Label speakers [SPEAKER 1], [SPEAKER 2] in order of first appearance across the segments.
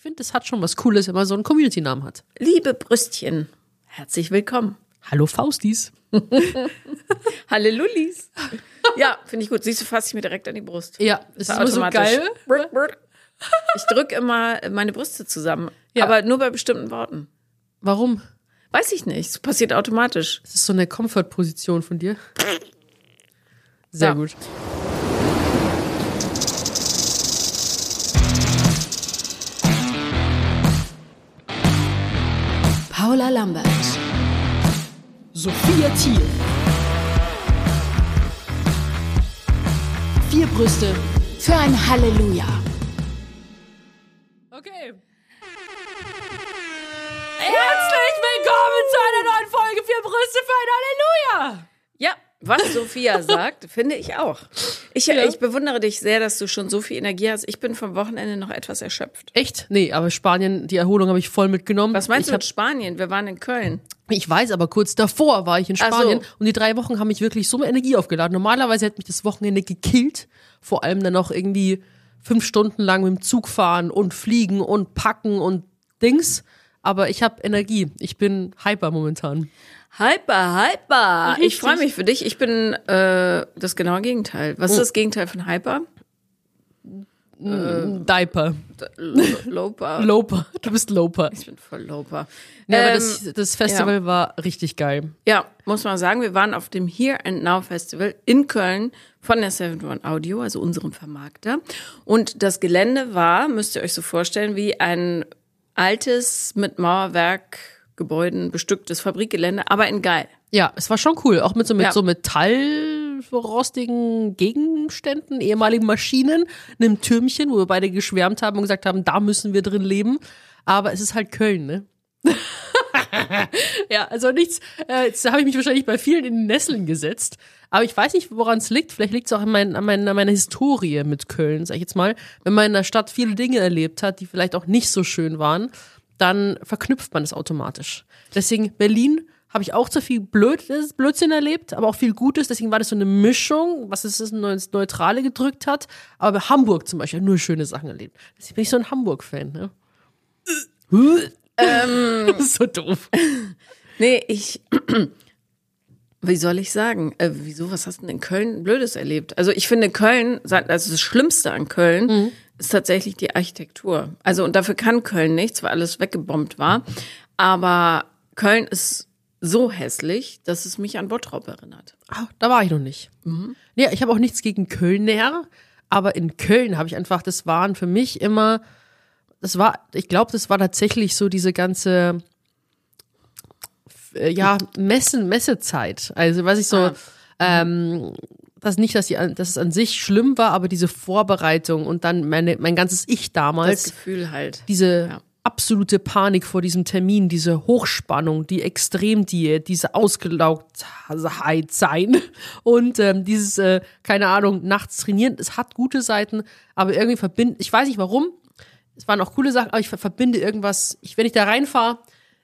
[SPEAKER 1] Ich finde, das hat schon was Cooles, wenn man so einen Community-Namen hat.
[SPEAKER 2] Liebe Brüstchen, herzlich willkommen.
[SPEAKER 1] Hallo Faustis.
[SPEAKER 2] Hallelujis. Ja, finde ich gut. Siehst du, fasse ich mir direkt an die Brust.
[SPEAKER 1] Ja,
[SPEAKER 2] Das
[SPEAKER 1] ist immer so geil.
[SPEAKER 2] Ich drücke immer meine Brüste zusammen,
[SPEAKER 1] Ja.
[SPEAKER 2] aber nur bei bestimmten Worten.
[SPEAKER 1] Warum?
[SPEAKER 2] Weiß ich nicht. Es passiert automatisch.
[SPEAKER 1] Das ist so eine Comfort-Position von dir. Sehr
[SPEAKER 2] Ja.
[SPEAKER 1] gut.
[SPEAKER 3] Paula Lambert.
[SPEAKER 1] Sophia Thiel.
[SPEAKER 3] Vier Brüste für ein Halleluja.
[SPEAKER 1] Okay. Herzlich willkommen zu einer neuen Folge Vier Brüste für ein Halleluja.
[SPEAKER 2] Ja, was Sophia sagt, finde ich auch. Ich, ich bewundere dich sehr, dass du schon so viel Energie hast. Ich bin vom Wochenende noch etwas erschöpft.
[SPEAKER 1] Echt? Nee, aber Spanien, die Erholung habe ich voll mitgenommen.
[SPEAKER 2] Was meinst
[SPEAKER 1] ich
[SPEAKER 2] du mit Spanien? Wir waren in Köln.
[SPEAKER 1] Ich weiß, aber kurz davor war ich in
[SPEAKER 2] Ach so.
[SPEAKER 1] Spanien und die drei Wochen haben mich wirklich so mit Energie aufgeladen. Normalerweise hätte mich das Wochenende gekillt. Vor allem dann noch irgendwie fünf Stunden lang mit dem Zug fahren und fliegen und packen und Dings. Aber ich habe Energie. Ich bin hyper momentan.
[SPEAKER 2] Hyper, hyper. Ich
[SPEAKER 1] Richtig.
[SPEAKER 2] freue mich für dich. Ich bin äh, das genaue Gegenteil. Was ist das Gegenteil von hyper?
[SPEAKER 1] Diaper.
[SPEAKER 2] L- Loper.
[SPEAKER 1] Loper. Du bist Loper.
[SPEAKER 2] Ich bin voll Loper.
[SPEAKER 1] Nee, aber
[SPEAKER 2] Ähm,
[SPEAKER 1] das, das Festival war richtig geil.
[SPEAKER 2] Ja, muss man sagen, wir waren auf dem Here and Now Festival in Köln von der 71 Audio, also unserem Vermarkter. Und das Gelände war, müsst ihr euch so vorstellen, wie ein altes mit Mauerwerk Gebäuden bestücktes Fabrikgelände, aber in geil.
[SPEAKER 1] Ja, es war schon cool. Auch mit so, mit
[SPEAKER 2] Ja.
[SPEAKER 1] so metallrostigen Gegenständen, ehemaligen Maschinen, einem Türmchen, wo wir beide geschwärmt haben und gesagt haben, da müssen wir drin leben. Aber es ist halt Köln, ne? ja, also nichts, äh, jetzt habe ich mich wahrscheinlich bei vielen in Nesseln gesetzt. Aber ich weiß nicht, woran es liegt. Vielleicht liegt es auch an, mein, an, mein, an meiner Historie mit Köln, sag ich jetzt mal. Wenn man in der Stadt viele Dinge erlebt hat, die vielleicht auch nicht so schön waren, dann verknüpft man es automatisch. Deswegen Berlin habe ich auch zu viel Blödes, Blödsinn erlebt, aber auch viel Gutes. Deswegen war das so eine Mischung, was es ins Neutrale gedrückt hat. Aber bei Hamburg zum Beispiel nur schöne Sachen erlebt. Deswegen bin ich so ein Hamburg-Fan. Ne?
[SPEAKER 2] Ähm.
[SPEAKER 1] so doof.
[SPEAKER 2] Nee, ich. Wie soll ich sagen? Äh, wieso, was hast du denn in Köln Blödes erlebt? Also ich finde Köln, also das Schlimmste an Köln
[SPEAKER 1] Mhm.
[SPEAKER 2] ist tatsächlich die Architektur. Also und dafür kann Köln nichts, weil alles weggebombt war. Aber Köln ist so hässlich, dass es mich an Bottrop erinnert.
[SPEAKER 1] Ah, da war ich noch nicht. Ja, ich habe auch nichts gegen Kölner, aber in Köln habe ich einfach, das waren für mich immer, das war, ich glaube, das war tatsächlich so diese ganze, ja, Messen, Messezeit. Also, was ich so,
[SPEAKER 2] Ah.
[SPEAKER 1] ähm, das nicht, dass, die, dass es an sich schlimm war, aber diese Vorbereitung und dann meine, mein ganzes Ich
[SPEAKER 2] Das
[SPEAKER 1] damals,
[SPEAKER 2] Gefühl halt.
[SPEAKER 1] diese
[SPEAKER 2] Ja.
[SPEAKER 1] absolute Panik vor diesem Termin, diese Hochspannung, die Extremdiät, diese Ausgelaugtheit sein und ähm, dieses, äh, keine Ahnung, nachts trainieren. Es hat gute Seiten, aber irgendwie verbinde, ich weiß nicht warum, es waren auch coole Sachen, aber ich ver- verbinde irgendwas, ich, wenn ich da reinfahre,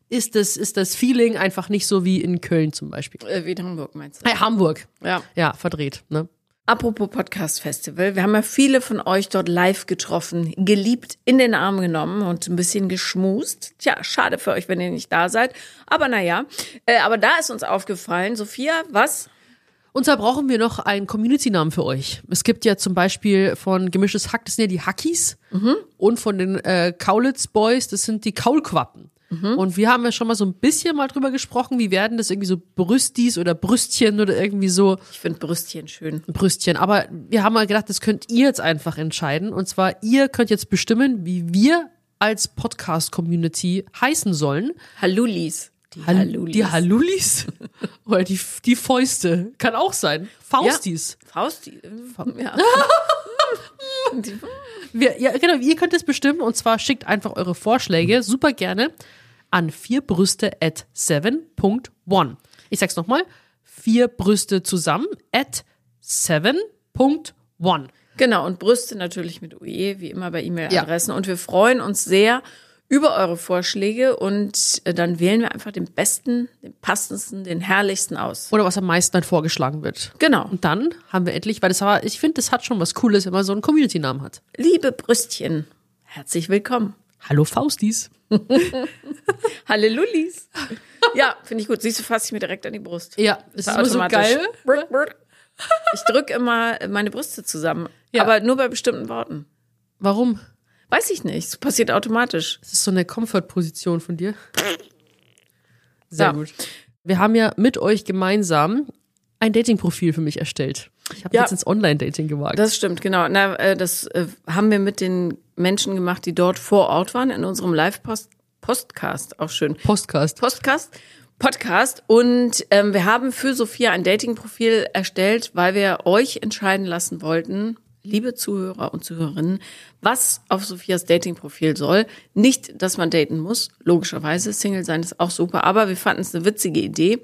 [SPEAKER 1] ist das, ist das Feeling einfach nicht so wie in Köln zum Beispiel.
[SPEAKER 2] Äh, wie in Hamburg meinst du?
[SPEAKER 1] Äh, Hamburg.
[SPEAKER 2] Ja.
[SPEAKER 1] Ja, verdreht, ne?
[SPEAKER 2] Apropos Podcast Festival, wir haben ja viele von euch dort live getroffen, geliebt, in den Arm genommen und ein bisschen geschmust. Tja, schade für euch, wenn ihr nicht da seid. Aber naja, äh, aber da ist uns aufgefallen, Sophia, was?
[SPEAKER 1] Und da brauchen wir noch einen Community-Namen für euch. Es gibt ja zum Beispiel von Gemischtes Hack, das sind ja die Hackies. Und von den äh, Kaulitz Boys, das sind die Kaulquappen. Und wir haben ja schon mal so ein bisschen mal drüber gesprochen, wie werden das irgendwie so Brüstis oder Brüstchen oder irgendwie so
[SPEAKER 2] Ich finde Brüstchen schön.
[SPEAKER 1] Brüstchen. Aber wir haben mal gedacht, das könnt ihr jetzt einfach entscheiden. Und zwar, ihr könnt jetzt bestimmen, wie wir als Podcast-Community heißen sollen.
[SPEAKER 2] Hallulis. Die
[SPEAKER 1] Hall-
[SPEAKER 2] Hallulis.
[SPEAKER 1] Die Hallulis? Oder die, die Fäuste. Kann auch sein. Faustis.
[SPEAKER 2] Fausti. Ja. Die-
[SPEAKER 1] Wir, ja, genau, ihr könnt es bestimmen und zwar schickt einfach eure Vorschläge super gerne an vierbrüste at 7.1. Ich sag's nochmal, vier Brüste zusammen at 7.1.
[SPEAKER 2] Genau, und Brüste natürlich mit UE, wie immer bei E-Mail-Adressen. Und wir freuen uns sehr über eure Vorschläge und äh, dann wählen wir einfach den besten, den passendsten, den herrlichsten aus.
[SPEAKER 1] Oder was am meisten halt vorgeschlagen wird.
[SPEAKER 2] Genau.
[SPEAKER 1] Und dann haben wir endlich, weil das war, ich finde, das hat schon was Cooles, wenn man so einen Community-Namen hat.
[SPEAKER 2] Liebe Brüstchen, herzlich willkommen.
[SPEAKER 1] Hallo Faustis.
[SPEAKER 2] Hallelujahs. Ja, finde ich gut. Siehst du, fasse ich mir direkt an die Brust.
[SPEAKER 1] Ja, das ist immer so geil.
[SPEAKER 2] Ich drücke immer meine Brüste zusammen,
[SPEAKER 1] Ja.
[SPEAKER 2] aber nur bei bestimmten Worten.
[SPEAKER 1] Warum?
[SPEAKER 2] Weiß ich nicht. Es passiert automatisch.
[SPEAKER 1] Das ist so eine Comfort-Position von dir. Sehr
[SPEAKER 2] Ja.
[SPEAKER 1] gut. Wir haben ja mit euch gemeinsam ein Dating-Profil für mich erstellt. Ich habe
[SPEAKER 2] Ja.
[SPEAKER 1] jetzt ins Online-Dating gewagt.
[SPEAKER 2] Das stimmt, genau. Na, äh, das äh, haben wir mit den Menschen gemacht, die dort vor Ort waren, in unserem Live-Postcast. Auch schön.
[SPEAKER 1] Postcast.
[SPEAKER 2] Podcast. Podcast. Und ähm, wir haben für Sophia ein Dating-Profil erstellt, weil wir euch entscheiden lassen wollten, liebe Zuhörer und Zuhörerinnen, was auf Sophias Dating-Profil soll. Nicht, dass man daten muss, logischerweise. Single sein ist auch super, aber wir fanden es eine witzige Idee.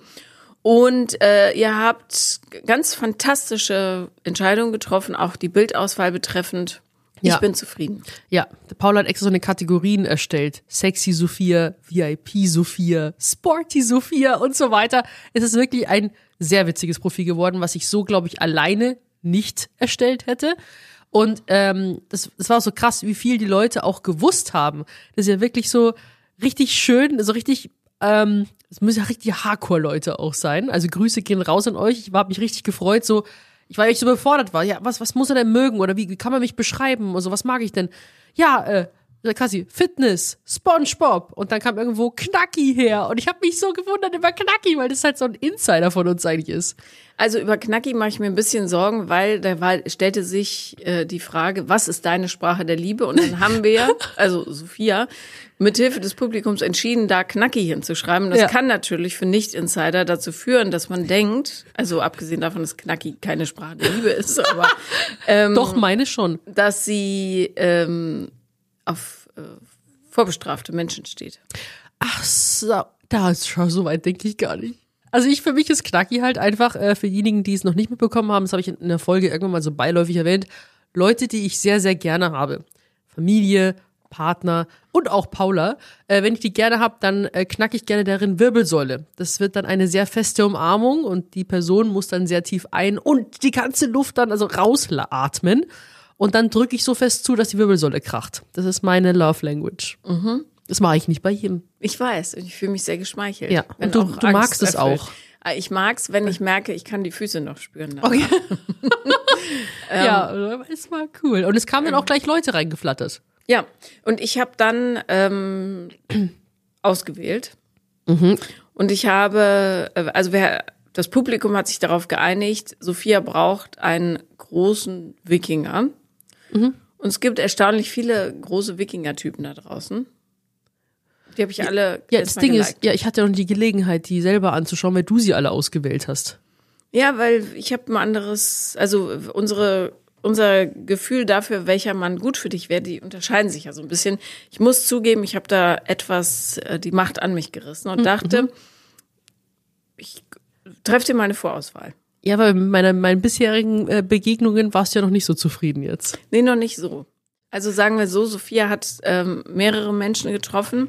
[SPEAKER 2] Und äh, ihr habt ganz fantastische Entscheidungen getroffen, auch die Bildauswahl betreffend.
[SPEAKER 1] Ja.
[SPEAKER 2] Ich bin zufrieden.
[SPEAKER 1] Ja, der Paul hat extra so eine Kategorien erstellt. Sexy Sophia, VIP Sophia, Sporty Sophia und so weiter. Es ist wirklich ein sehr witziges Profil geworden, was ich so, glaube ich, alleine nicht erstellt hätte. Und ähm, das, das war so krass, wie viel die Leute auch gewusst haben. Das ist ja wirklich so richtig schön, so richtig, ähm, es müssen ja richtig Hardcore-Leute auch sein. Also Grüße gehen raus an euch. Ich habe mich richtig gefreut, so ich war echt so befordert war. Ja, was, was muss er denn mögen? Oder wie, wie kann man mich beschreiben? Also, was mag ich denn? Ja, äh, quasi Fitness, SpongeBob. Und dann kam irgendwo Knacki her. Und ich habe mich so gewundert über Knacki, weil das halt so ein Insider von uns eigentlich ist.
[SPEAKER 2] Also über Knacki mache ich mir ein bisschen Sorgen, weil da war, stellte sich äh, die Frage, was ist deine Sprache der Liebe? Und dann haben wir, also Sophia, mithilfe des Publikums entschieden, da Knacki hinzuschreiben. Das
[SPEAKER 1] Ja.
[SPEAKER 2] kann natürlich für Nicht-Insider dazu führen, dass man denkt, also abgesehen davon, dass Knacki keine Sprache der Liebe ist, aber ähm,
[SPEAKER 1] Doch, meine schon.
[SPEAKER 2] dass sie ähm, auf äh, vorbestrafte Menschen steht.
[SPEAKER 1] Ach so, da ist schon so weit, denke ich gar nicht. Also ich, für mich ist Knacki halt einfach, äh, für diejenigen, die es noch nicht mitbekommen haben, das habe ich in der Folge irgendwann mal so beiläufig erwähnt, Leute, die ich sehr, sehr gerne habe. Familie, Partner und auch Paula. Äh, wenn ich die gerne habe, dann äh, knacke ich gerne deren Wirbelsäule. Das wird dann eine sehr feste Umarmung und die Person muss dann sehr tief ein und die ganze Luft dann also rausatmen. Und dann drücke ich so fest zu, dass die Wirbelsäule kracht. Das ist meine Love Language. Das mache ich nicht bei jedem.
[SPEAKER 2] Ich weiß, und ich fühle mich sehr geschmeichelt.
[SPEAKER 1] Ja, und du- du magst es
[SPEAKER 2] erfüllt.
[SPEAKER 1] auch.
[SPEAKER 2] Ah, Ich mag's, wenn ich merke, ich kann die Füße noch spüren. danach.
[SPEAKER 1] Okay. ja, es war cool. Und es kamen dann auch gleich Leute reingeflattert.
[SPEAKER 2] Ja, und ich habe dann ähm, ausgewählt.
[SPEAKER 1] Mhm.
[SPEAKER 2] Und ich habe, äh, also wer, das Publikum hat sich darauf geeinigt, Sophia braucht einen großen Wikinger.
[SPEAKER 1] Mhm.
[SPEAKER 2] Und es gibt erstaunlich viele große Wikinger-Typen da draußen. Die habe ich alle.
[SPEAKER 1] Ja, das Ding ist,
[SPEAKER 2] geliked.
[SPEAKER 1] ja, ich hatte noch die Gelegenheit, die selber anzuschauen, weil du sie alle ausgewählt hast.
[SPEAKER 2] Ja, weil ich habe ein anderes, also unsere unser Gefühl dafür, welcher Mann gut für dich wäre, die unterscheiden sich ja so ein bisschen. Ich muss zugeben, ich habe da etwas äh, die Macht an mich gerissen und dachte, ich treffe dir mal eine Vorauswahl.
[SPEAKER 1] Ja, weil mit meiner, meinen bisherigen äh, Begegnungen warst du ja noch nicht so zufrieden jetzt.
[SPEAKER 2] Nee, noch nicht so. Also sagen wir so, Sophia hat ähm, mehrere Menschen getroffen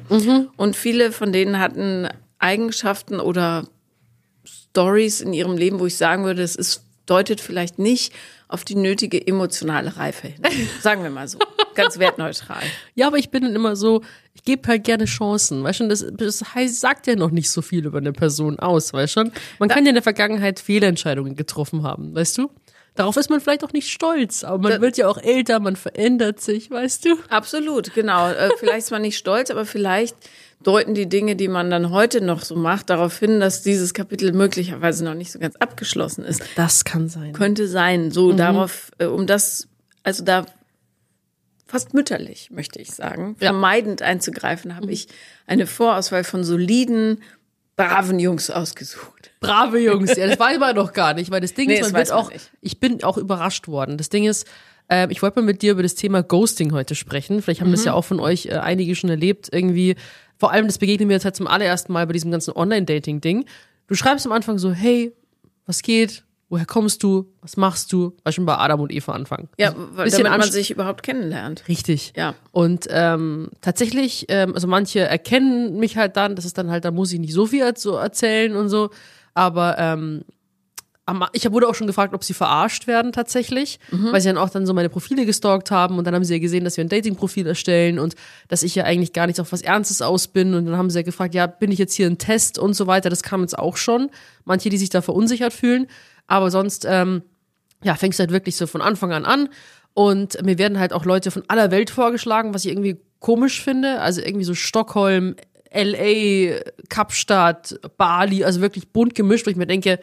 [SPEAKER 2] und viele von denen hatten Eigenschaften oder Stories in ihrem Leben, wo ich sagen würde, es ist, deutet vielleicht nicht auf die nötige emotionale Reife hin. Sagen wir mal so. Ganz wertneutral.
[SPEAKER 1] Ja, aber ich bin dann immer so, ich gebe halt gerne Chancen, weißt du, das, das heißt, sagt ja noch nicht so viel über eine Person aus, weißt du? Man kann ja in der Vergangenheit Fehlentscheidungen getroffen haben, weißt du? Darauf ist man vielleicht auch nicht stolz, aber man
[SPEAKER 2] Da-
[SPEAKER 1] wird ja auch älter, man verändert sich, weißt du?
[SPEAKER 2] Absolut, genau. Äh, vielleicht ist man nicht stolz, aber vielleicht deuten die Dinge, die man dann heute noch so macht, darauf hin, dass dieses Kapitel möglicherweise noch nicht so ganz abgeschlossen ist.
[SPEAKER 1] Das kann sein.
[SPEAKER 2] Könnte sein. So darauf, äh, um das, also da fast mütterlich, möchte ich sagen,
[SPEAKER 1] Ja.
[SPEAKER 2] vermeidend einzugreifen, habe ich eine Vorauswahl von soliden, braven Jungs ausgesucht.
[SPEAKER 1] Brave Jungs, ja, das weiß man doch gar nicht, weil das Ding
[SPEAKER 2] Nee,
[SPEAKER 1] ist, man wird
[SPEAKER 2] man
[SPEAKER 1] auch,
[SPEAKER 2] nicht.
[SPEAKER 1] ich bin auch überrascht worden. Das Ding ist, ähm, ich wollte mal mit dir über das Thema Ghosting heute sprechen. Vielleicht haben
[SPEAKER 2] Mhm.
[SPEAKER 1] das ja auch von euch äh, einige schon erlebt, irgendwie. Vor allem, das begegnet mir jetzt halt zum allerersten Mal bei diesem ganzen Online-Dating-Ding. Du schreibst am Anfang so, hey, was geht? Woher kommst du? Was machst du? War schon bei Adam und Eva anfangen.
[SPEAKER 2] Ja, weil,
[SPEAKER 1] Bisschen
[SPEAKER 2] damit man sich überhaupt kennenlernt.
[SPEAKER 1] Richtig.
[SPEAKER 2] Ja.
[SPEAKER 1] Und ähm, tatsächlich, ähm, also manche erkennen mich halt dann, das ist dann halt, da muss ich nicht so viel so erzählen und so. Aber ähm, ich wurde auch schon gefragt, ob sie verarscht werden tatsächlich, weil sie dann auch dann so meine Profile gestalkt haben und dann haben sie ja gesehen, dass wir ein Dating-Profil erstellen und dass ich ja eigentlich gar nicht auf was Ernstes aus bin und dann haben sie ja gefragt, ja, bin ich jetzt hier ein Test und so weiter, das kam jetzt auch schon. Manche, die sich da verunsichert fühlen, aber sonst, ähm, ja, fängst du halt wirklich so von Anfang an an und mir werden halt auch Leute von aller Welt vorgeschlagen, was ich irgendwie komisch finde, also irgendwie so Stockholm, LA, Kapstadt, Bali, also wirklich bunt gemischt, wo ich mir denke,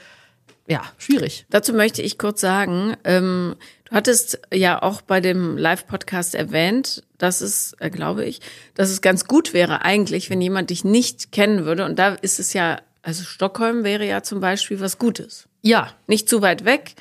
[SPEAKER 1] ja, schwierig.
[SPEAKER 2] Dazu möchte ich kurz sagen, ähm, du hattest ja auch bei dem Live-Podcast erwähnt, dass es, äh, glaube ich, dass es ganz gut wäre eigentlich, wenn jemand dich nicht kennen würde. Und da ist es ja, also Stockholm wäre ja zum Beispiel was Gutes.
[SPEAKER 1] Ja,
[SPEAKER 2] Nicht zu weit weg,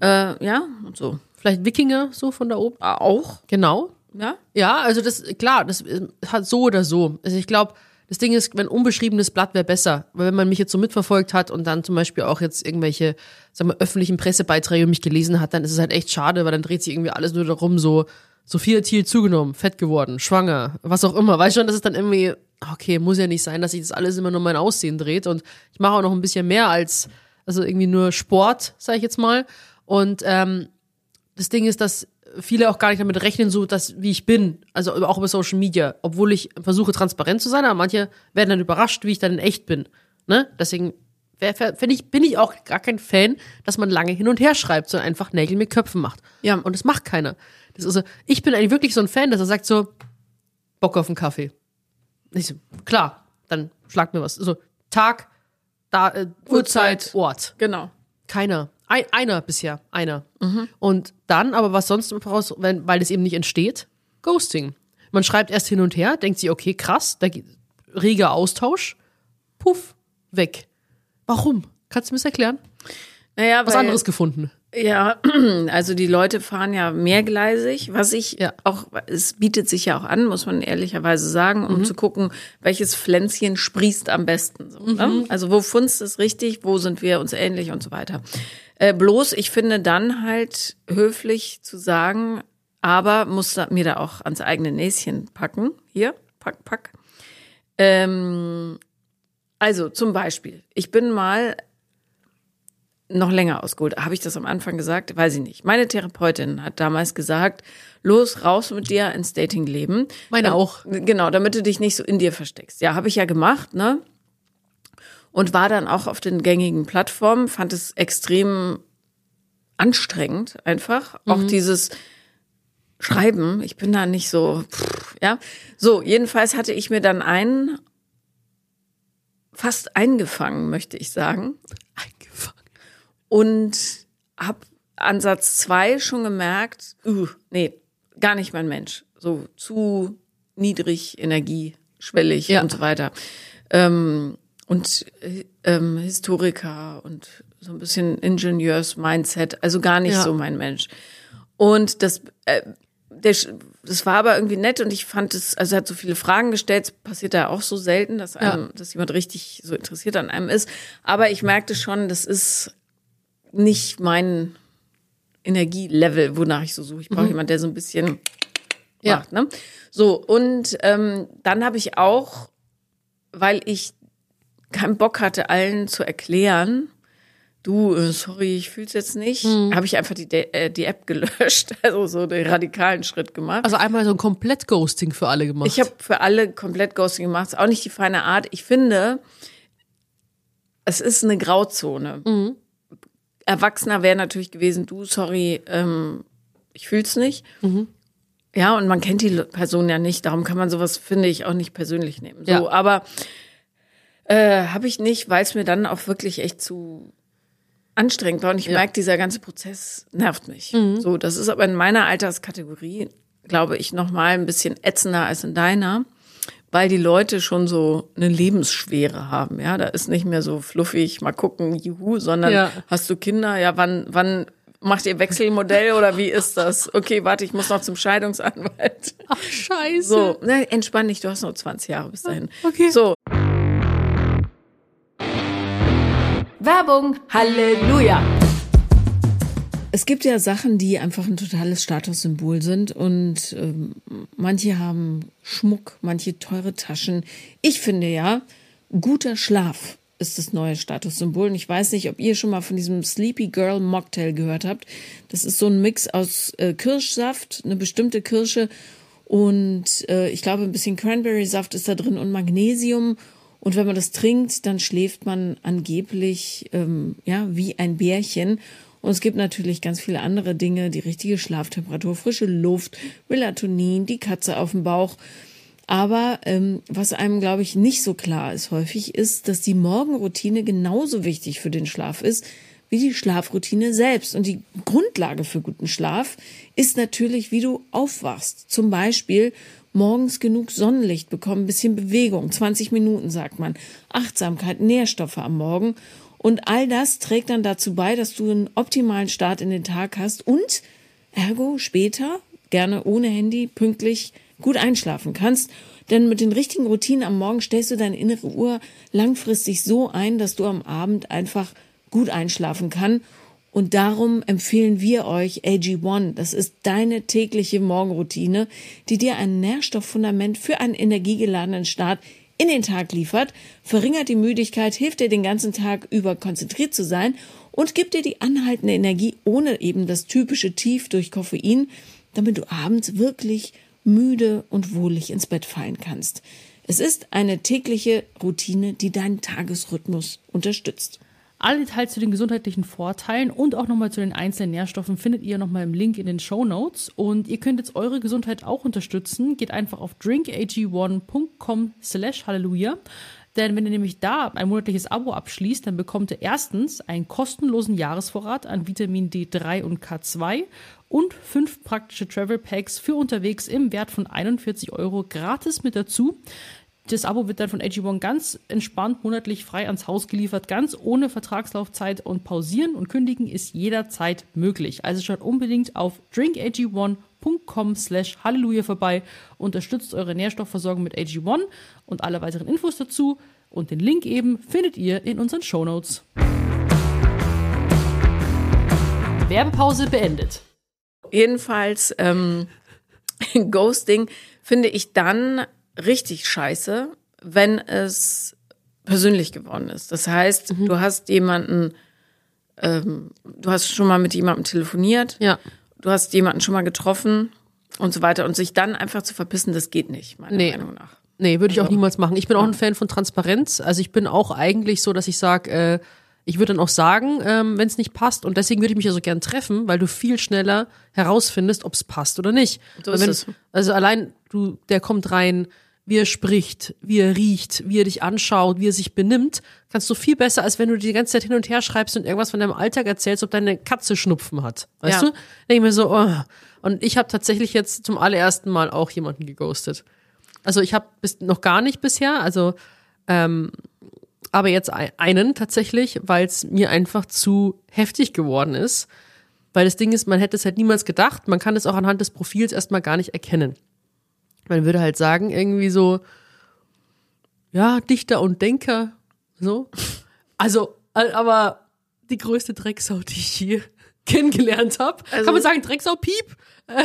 [SPEAKER 2] äh, ja, und so.
[SPEAKER 1] vielleicht Wikinger so von da oben.
[SPEAKER 2] Auch,
[SPEAKER 1] Genau.
[SPEAKER 2] ja.
[SPEAKER 1] Ja, also das, klar, das äh, hat so oder so. Also ich glaube, das Ding ist, wenn unbeschriebenes Blatt wäre besser. Weil wenn man mich jetzt so mitverfolgt hat und dann zum Beispiel auch jetzt irgendwelche, sagen wir, öffentlichen Pressebeiträge mich gelesen hat, dann ist es halt echt schade, weil dann dreht sich irgendwie alles nur darum, so, Sophia Thiel zugenommen, fett geworden, schwanger, was auch immer. Weißt schon, das ist dann irgendwie, okay, muss ja nicht sein, dass sich das alles immer nur mein Aussehen dreht. Und ich mache auch noch ein bisschen mehr als, also irgendwie nur Sport, sage ich jetzt mal. Und ähm, das Ding ist, dass viele auch gar nicht damit rechnen, so dass wie ich bin, also auch über Social Media, obwohl ich versuche transparent zu sein, aber manche werden dann überrascht, wie ich dann in echt bin. Ne? Deswegen wär- wär- find ich, bin ich auch gar kein Fan, dass man lange hin und her schreibt, sondern einfach Nägel mit Köpfen macht.
[SPEAKER 2] Ja.
[SPEAKER 1] Und das macht keiner. Das ist also, ich bin eigentlich wirklich so ein Fan, dass er sagt so, Bock auf einen Kaffee. Ich so, klar, dann schlag mir was. Also Tag, da, äh, Uhrzeit,
[SPEAKER 2] Uhrzeit.
[SPEAKER 1] Ort.
[SPEAKER 2] Genau.
[SPEAKER 1] Keiner. Ein, einer bisher. Einer. Und dann, aber was sonst voraus, wenn, weil es eben nicht entsteht, Ghosting. Man schreibt erst hin und her, denkt sich, okay, krass, da geht reger Austausch, puff, weg. Warum? Kannst du mir das erklären?
[SPEAKER 2] Naja,
[SPEAKER 1] Was
[SPEAKER 2] weil,
[SPEAKER 1] anderes gefunden.
[SPEAKER 2] Ja, also die Leute fahren ja mehrgleisig, was ich
[SPEAKER 1] Ja.
[SPEAKER 2] auch, es bietet sich ja auch an, muss man ehrlicherweise sagen,
[SPEAKER 1] Mhm.
[SPEAKER 2] um zu gucken, welches Pflänzchen sprießt am besten. So, ne?
[SPEAKER 1] Mhm.
[SPEAKER 2] Also wo funzt es richtig, wo sind wir uns ähnlich und so weiter. Äh, bloß, ich finde dann halt höflich zu sagen, aber muss da, mir da auch ans eigene Näschen packen. Hier, pack, pack. Ähm, also zum Beispiel, ich bin mal noch länger ausgeholt. Habe ich das am Anfang gesagt? Weiß ich nicht. Meine Therapeutin hat damals gesagt, los, raus mit dir ins Datingleben.
[SPEAKER 1] Meine
[SPEAKER 2] Dam-
[SPEAKER 1] auch.
[SPEAKER 2] Genau, damit du dich nicht so in dir versteckst. Ja, habe ich ja gemacht, ne? Und war dann auch auf den gängigen Plattformen, fand es extrem anstrengend einfach. Auch dieses Schreiben, ich bin da nicht so, pff, ja. So, jedenfalls hatte ich mir dann einen fast eingefangen, möchte ich sagen
[SPEAKER 1] Eingefangen.
[SPEAKER 2] und habe Ansatz zwei schon gemerkt, uh, nee, gar nicht mein Mensch. So zu niedrig, energieschwellig
[SPEAKER 1] Ja.
[SPEAKER 2] und so weiter. Ähm, und äh, ähm, Historiker und so ein bisschen Ingenieurs-Mindset, also gar nicht
[SPEAKER 1] Ja.
[SPEAKER 2] so mein Mensch. Und das, äh, der, das war aber irgendwie nett und ich fand es, also er hat so viele Fragen gestellt, es passiert da auch so selten, dass einem, dass jemand richtig so interessiert an einem ist. Aber ich merkte schon, das ist nicht mein Energielevel, wonach ich so suche. Ich brauche jemanden, der so ein bisschen
[SPEAKER 1] Ja.
[SPEAKER 2] macht. Ne? So, und ähm, dann habe ich auch, weil ich keinen Bock hatte, allen zu erklären, du, äh, sorry, ich fühl's jetzt nicht, habe ich einfach die, äh, die App gelöscht, also so den radikalen Schritt gemacht.
[SPEAKER 1] Also einmal so ein komplett Ghosting für alle gemacht.
[SPEAKER 2] Ich habe für alle komplett Ghosting gemacht. Ist auch nicht die feine Art. Ich finde, es ist eine Grauzone.
[SPEAKER 1] Mhm.
[SPEAKER 2] Erwachsener wäre natürlich gewesen, du, sorry, ähm, ich fühl's nicht.
[SPEAKER 1] Mhm.
[SPEAKER 2] Ja, und man kennt die Person ja nicht, darum kann man sowas, finde ich, auch nicht persönlich nehmen. So,
[SPEAKER 1] Ja.
[SPEAKER 2] aber äh, habe ich nicht, weil es mir dann auch wirklich echt zu anstrengend war. Und ich merke, dieser ganze Prozess nervt mich.
[SPEAKER 1] Mhm.
[SPEAKER 2] So, das ist aber in meiner Alterskategorie, glaube ich, noch mal ein bisschen ätzender als in deiner, weil die Leute schon so eine Lebensschwere haben. Ja, da ist nicht mehr so fluffig, mal gucken, juhu, sondern
[SPEAKER 1] Ja.
[SPEAKER 2] hast du Kinder? Ja, wann, wann macht ihr Wechselmodell oder wie ist das? Okay, warte, ich muss noch zum Scheidungsanwalt.
[SPEAKER 1] Ach, scheiße.
[SPEAKER 2] So, ne, entspann dich, du hast noch 20 Jahre bis dahin.
[SPEAKER 1] Okay.
[SPEAKER 2] So,
[SPEAKER 3] Werbung. Halleluja.
[SPEAKER 2] Es gibt ja Sachen, die einfach ein totales Statussymbol sind und ähm, manche haben Schmuck, manche teure Taschen. Ich finde ja, guter Schlaf ist das neue Statussymbol. Und ich weiß nicht, ob ihr schon mal von diesem Sleepy Girl Mocktail gehört habt. Das ist so ein Mix aus äh, Kirschsaft, eine bestimmte Kirsche und äh, ich glaube ein bisschen Cranberry-Saft ist da drin und Magnesium. Und wenn man das trinkt, dann schläft man angeblich ähm, ja wie ein Bärchen. Und es gibt natürlich ganz viele andere Dinge, die richtige Schlaftemperatur, frische Luft, Melatonin, die Katze auf dem Bauch. Aber ähm, was einem, glaube ich, nicht so klar ist häufig, ist, dass die Morgenroutine genauso wichtig für den Schlaf ist wie die Schlafroutine selbst. Und die Grundlage für guten Schlaf ist natürlich, wie du aufwachst. Zum Beispiel morgens genug Sonnenlicht bekommen, bisschen Bewegung, 20 Minuten sagt man, Achtsamkeit, Nährstoffe am Morgen. Und all das trägt dann dazu bei, dass du einen optimalen Start in den Tag hast und ergo später, gerne ohne Handy, pünktlich gut einschlafen kannst. Denn mit den richtigen Routinen am Morgen stellst du deine innere Uhr langfristig so ein, dass du am Abend einfach gut einschlafen kann. Und darum empfehlen wir euch AG1. Das ist deine tägliche Morgenroutine, die dir ein Nährstofffundament für einen energiegeladenen Start in den Tag liefert, verringert die Müdigkeit, hilft dir den ganzen Tag über konzentriert zu sein und gibt dir die anhaltende Energie ohne eben das typische Tief durch Koffein, damit du abends wirklich müde und wohlig ins Bett fallen kannst. Es ist eine tägliche Routine, die deinen Tagesrhythmus unterstützt.
[SPEAKER 4] Alle Details zu den gesundheitlichen Vorteilen und auch nochmal zu den einzelnen Nährstoffen findet ihr nochmal im Link in den Show Notes. Und ihr könnt jetzt eure Gesundheit auch unterstützen. Geht einfach auf drinkag1.com slash halleluja. Denn wenn ihr nämlich da ein monatliches Abo abschließt, dann bekommt ihr erstens einen kostenlosen Jahresvorrat an Vitamin D3 und K2 und fünf praktische Travel Packs für unterwegs im Wert von 41 Euro gratis mit dazu. Das Abo wird dann von AG1 ganz entspannt monatlich frei ans Haus geliefert, ganz ohne Vertragslaufzeit und pausieren und kündigen ist jederzeit möglich. Also schaut unbedingt auf drinkag1.com slash Halleluja vorbei, unterstützt eure Nährstoffversorgung mit AG1 und alle weiteren Infos dazu und den Link eben findet ihr in unseren Shownotes. Werbepause beendet.
[SPEAKER 2] Jedenfalls, ähm, Ghosting finde ich dann richtig scheiße, wenn es persönlich geworden ist. Das heißt,
[SPEAKER 1] Mhm.
[SPEAKER 2] du hast jemanden, ähm, du hast schon mal mit jemandem telefoniert,
[SPEAKER 1] Ja.
[SPEAKER 2] du hast jemanden schon mal getroffen und so weiter und sich dann einfach zu verpissen, das geht nicht, meiner
[SPEAKER 1] Nee.
[SPEAKER 2] Meinung nach.
[SPEAKER 1] Nee, würde ich auch niemals machen. Ich bin auch ein Fan von Transparenz. Also ich bin auch eigentlich so, dass ich sage, äh, ich würde dann auch sagen, ähm, wenn es nicht passt. Und deswegen würde ich mich ja so gern treffen, weil du viel schneller herausfindest, ob es passt oder nicht.
[SPEAKER 2] So
[SPEAKER 1] wenn. Also allein du, der kommt rein, wie er spricht, wie er riecht, wie er dich anschaut, wie er sich benimmt, kannst du viel besser, als wenn du die ganze Zeit hin und her schreibst und irgendwas von deinem Alltag erzählst, ob deine Katze Schnupfen hat. Weißt
[SPEAKER 2] Ja.
[SPEAKER 1] du? Denke ich mir so, oh. Und ich habe tatsächlich jetzt zum allerersten Mal auch jemanden geghostet. Also ich habe bis noch gar nicht bisher, also ähm, aber jetzt ein- einen tatsächlich, weil es mir einfach zu heftig geworden ist. Weil das Ding ist, man hätte es halt niemals gedacht, man kann es auch anhand des Profils erstmal gar nicht erkennen. Man würde halt sagen, irgendwie so, ja, Dichter und Denker, so. Also, aber die größte Drecksau, die ich je kennengelernt habe.
[SPEAKER 2] Also-
[SPEAKER 1] kann man sagen, Drecksau Piep?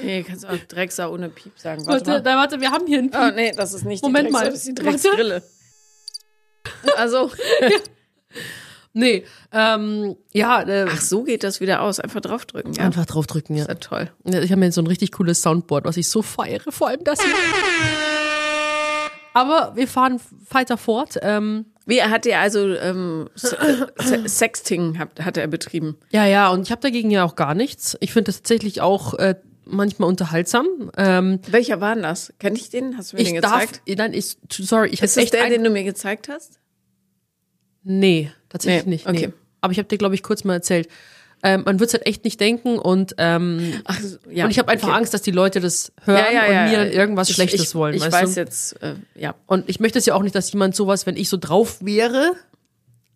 [SPEAKER 2] Nee, kannst du auch Drecksau ohne Piep sagen. Warte,
[SPEAKER 1] Warte,
[SPEAKER 2] mal.
[SPEAKER 1] warte, wir haben hier einen Piep.
[SPEAKER 2] Oh, nee, das ist nicht
[SPEAKER 1] Moment
[SPEAKER 2] die Drecksau,
[SPEAKER 1] mal.
[SPEAKER 2] das ist die
[SPEAKER 1] Warte.
[SPEAKER 2] Also,
[SPEAKER 1] Nee, ähm, ja, äh,
[SPEAKER 2] ach so geht das wieder aus. Einfach draufdrücken, ja.
[SPEAKER 1] einfach draufdrücken, ja.
[SPEAKER 2] Ist ja toll.
[SPEAKER 1] Ja, Ich habe mir so ein richtig cooles Soundboard, was ich so feiere, vor allem das hier. Aber wir fahren weiter fort. Ähm,
[SPEAKER 2] Wie hat er also ähm, Se- Se- Sexting hat, hat er betrieben?
[SPEAKER 1] ja, ja, und ich habe dagegen ja auch gar nichts. Ich finde das tatsächlich auch äh, manchmal unterhaltsam. Ähm,
[SPEAKER 2] Welcher war denn das? Kenn ich den? Hast du mir
[SPEAKER 1] ich
[SPEAKER 2] den
[SPEAKER 1] darf,
[SPEAKER 2] gezeigt?
[SPEAKER 1] nein, ich, sorry, ich
[SPEAKER 2] das
[SPEAKER 1] echt
[SPEAKER 2] der, den du mir gezeigt hast?
[SPEAKER 1] Nee, tatsächlich
[SPEAKER 2] Nee,
[SPEAKER 1] nicht. Nee.
[SPEAKER 2] okay.
[SPEAKER 1] Aber ich habe dir, glaube ich, kurz mal erzählt. Ähm, man wird es halt echt nicht denken und ähm,
[SPEAKER 2] Ach, ja.
[SPEAKER 1] und ich habe einfach
[SPEAKER 2] okay.
[SPEAKER 1] Angst, dass die Leute das hören
[SPEAKER 2] ja, ja,
[SPEAKER 1] und mir irgendwas
[SPEAKER 2] ich,
[SPEAKER 1] Schlechtes
[SPEAKER 2] ich,
[SPEAKER 1] wollen.
[SPEAKER 2] Ich weiß
[SPEAKER 1] du?
[SPEAKER 2] jetzt, äh, ja.
[SPEAKER 1] Und ich möchte es ja auch nicht, dass jemand sowas, wenn ich so drauf wäre,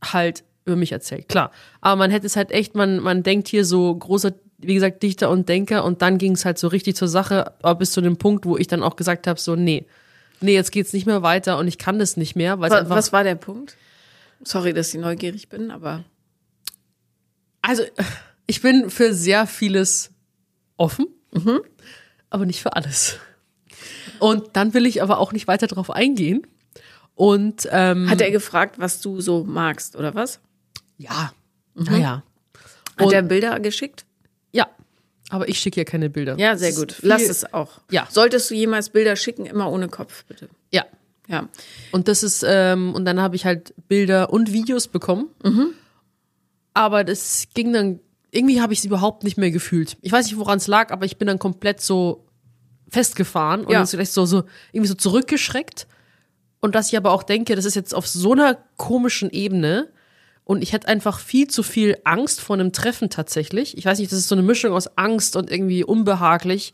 [SPEAKER 1] halt über mich erzählt. Klar. Aber man hätte es halt echt, man, man denkt hier so großer, wie gesagt, Dichter und Denker und dann ging es halt so richtig zur Sache, aber bis zu dem Punkt, wo ich dann auch gesagt habe, so, nee, nee, jetzt geht's nicht mehr weiter und ich kann das nicht mehr, weil
[SPEAKER 2] Was,
[SPEAKER 1] einfach.
[SPEAKER 2] was war der Punkt? Sorry, dass ich neugierig bin, aber
[SPEAKER 1] Also, ich bin für sehr vieles offen,
[SPEAKER 2] Mhm.
[SPEAKER 1] aber nicht für alles. Und dann will ich aber auch nicht weiter drauf eingehen. Und ähm,
[SPEAKER 2] Hat er gefragt, was du so magst, oder was?
[SPEAKER 1] ja, naja.
[SPEAKER 2] Hat
[SPEAKER 1] Und-
[SPEAKER 2] er Bilder geschickt?
[SPEAKER 1] Ja, aber ich schicke ja keine Bilder.
[SPEAKER 2] Ja, sehr gut. Lass es auch.
[SPEAKER 1] Ja.
[SPEAKER 2] Solltest du jemals Bilder schicken, immer ohne Kopf, bitte.
[SPEAKER 1] Ja,
[SPEAKER 2] Ja.
[SPEAKER 1] Und das ist, ähm, und dann habe ich halt Bilder und Videos bekommen. Aber das ging dann, irgendwie habe ich es überhaupt nicht mehr gefühlt. Ich weiß nicht, woran es lag, aber ich bin dann komplett so festgefahren und
[SPEAKER 2] Ja.
[SPEAKER 1] vielleicht so, so, irgendwie so zurückgeschreckt. Und dass ich aber auch denke, das ist jetzt auf so einer komischen Ebene. Und ich hätte einfach viel zu viel Angst vor einem Treffen tatsächlich. Ich weiß nicht, das ist so eine Mischung aus Angst und irgendwie unbehaglich,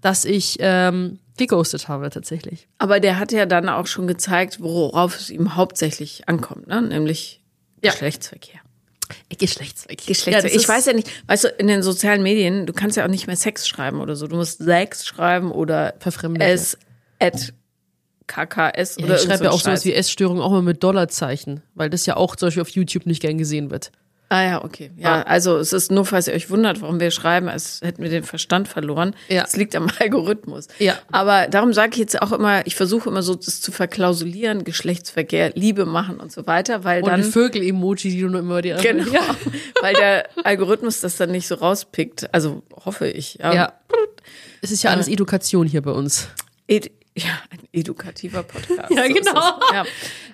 [SPEAKER 1] dass ich ähm, geghostet habe tatsächlich.
[SPEAKER 2] Aber der hat ja dann auch schon gezeigt, worauf es ihm hauptsächlich ankommt, ne? nämlich
[SPEAKER 1] Ja.
[SPEAKER 2] Geschlechtsverkehr.
[SPEAKER 1] Geschlechtsverkehr.
[SPEAKER 2] Geschlechtsverkehr. ich weiß ja nicht, weißt du, in den sozialen Medien, du kannst ja auch nicht mehr Sex schreiben oder so. Du musst Sex schreiben oder
[SPEAKER 1] Verfremdet,
[SPEAKER 2] S at KKS
[SPEAKER 1] Ja,
[SPEAKER 2] oder
[SPEAKER 1] ich schreibe ja auch
[SPEAKER 2] so ein
[SPEAKER 1] sowas wie Essstörung auch mal mit Dollarzeichen, weil das ja auch zum Beispiel auf YouTube nicht gern gesehen wird.
[SPEAKER 2] Ah ja, okay. Ja, also es ist nur, falls ihr euch wundert, warum wir schreiben, als hätten wir den Verstand verloren.
[SPEAKER 1] Ja.
[SPEAKER 2] Es liegt am Algorithmus.
[SPEAKER 1] Ja.
[SPEAKER 2] Aber darum sage ich jetzt auch immer, ich versuche immer so das zu verklausulieren, Geschlechtsverkehr, Liebe machen und so weiter, weil
[SPEAKER 1] Und
[SPEAKER 2] dann
[SPEAKER 1] die Vögel-Emoji, die du nur immer dir
[SPEAKER 2] genau, weil der Algorithmus das dann nicht so rauspickt. Also hoffe ich. Ja.
[SPEAKER 1] Ja. Es ist ja alles Education hier bei uns.
[SPEAKER 2] Ed ja, ein edukativer Podcast.
[SPEAKER 1] Ja,
[SPEAKER 2] So
[SPEAKER 1] genau.
[SPEAKER 2] es. Ja.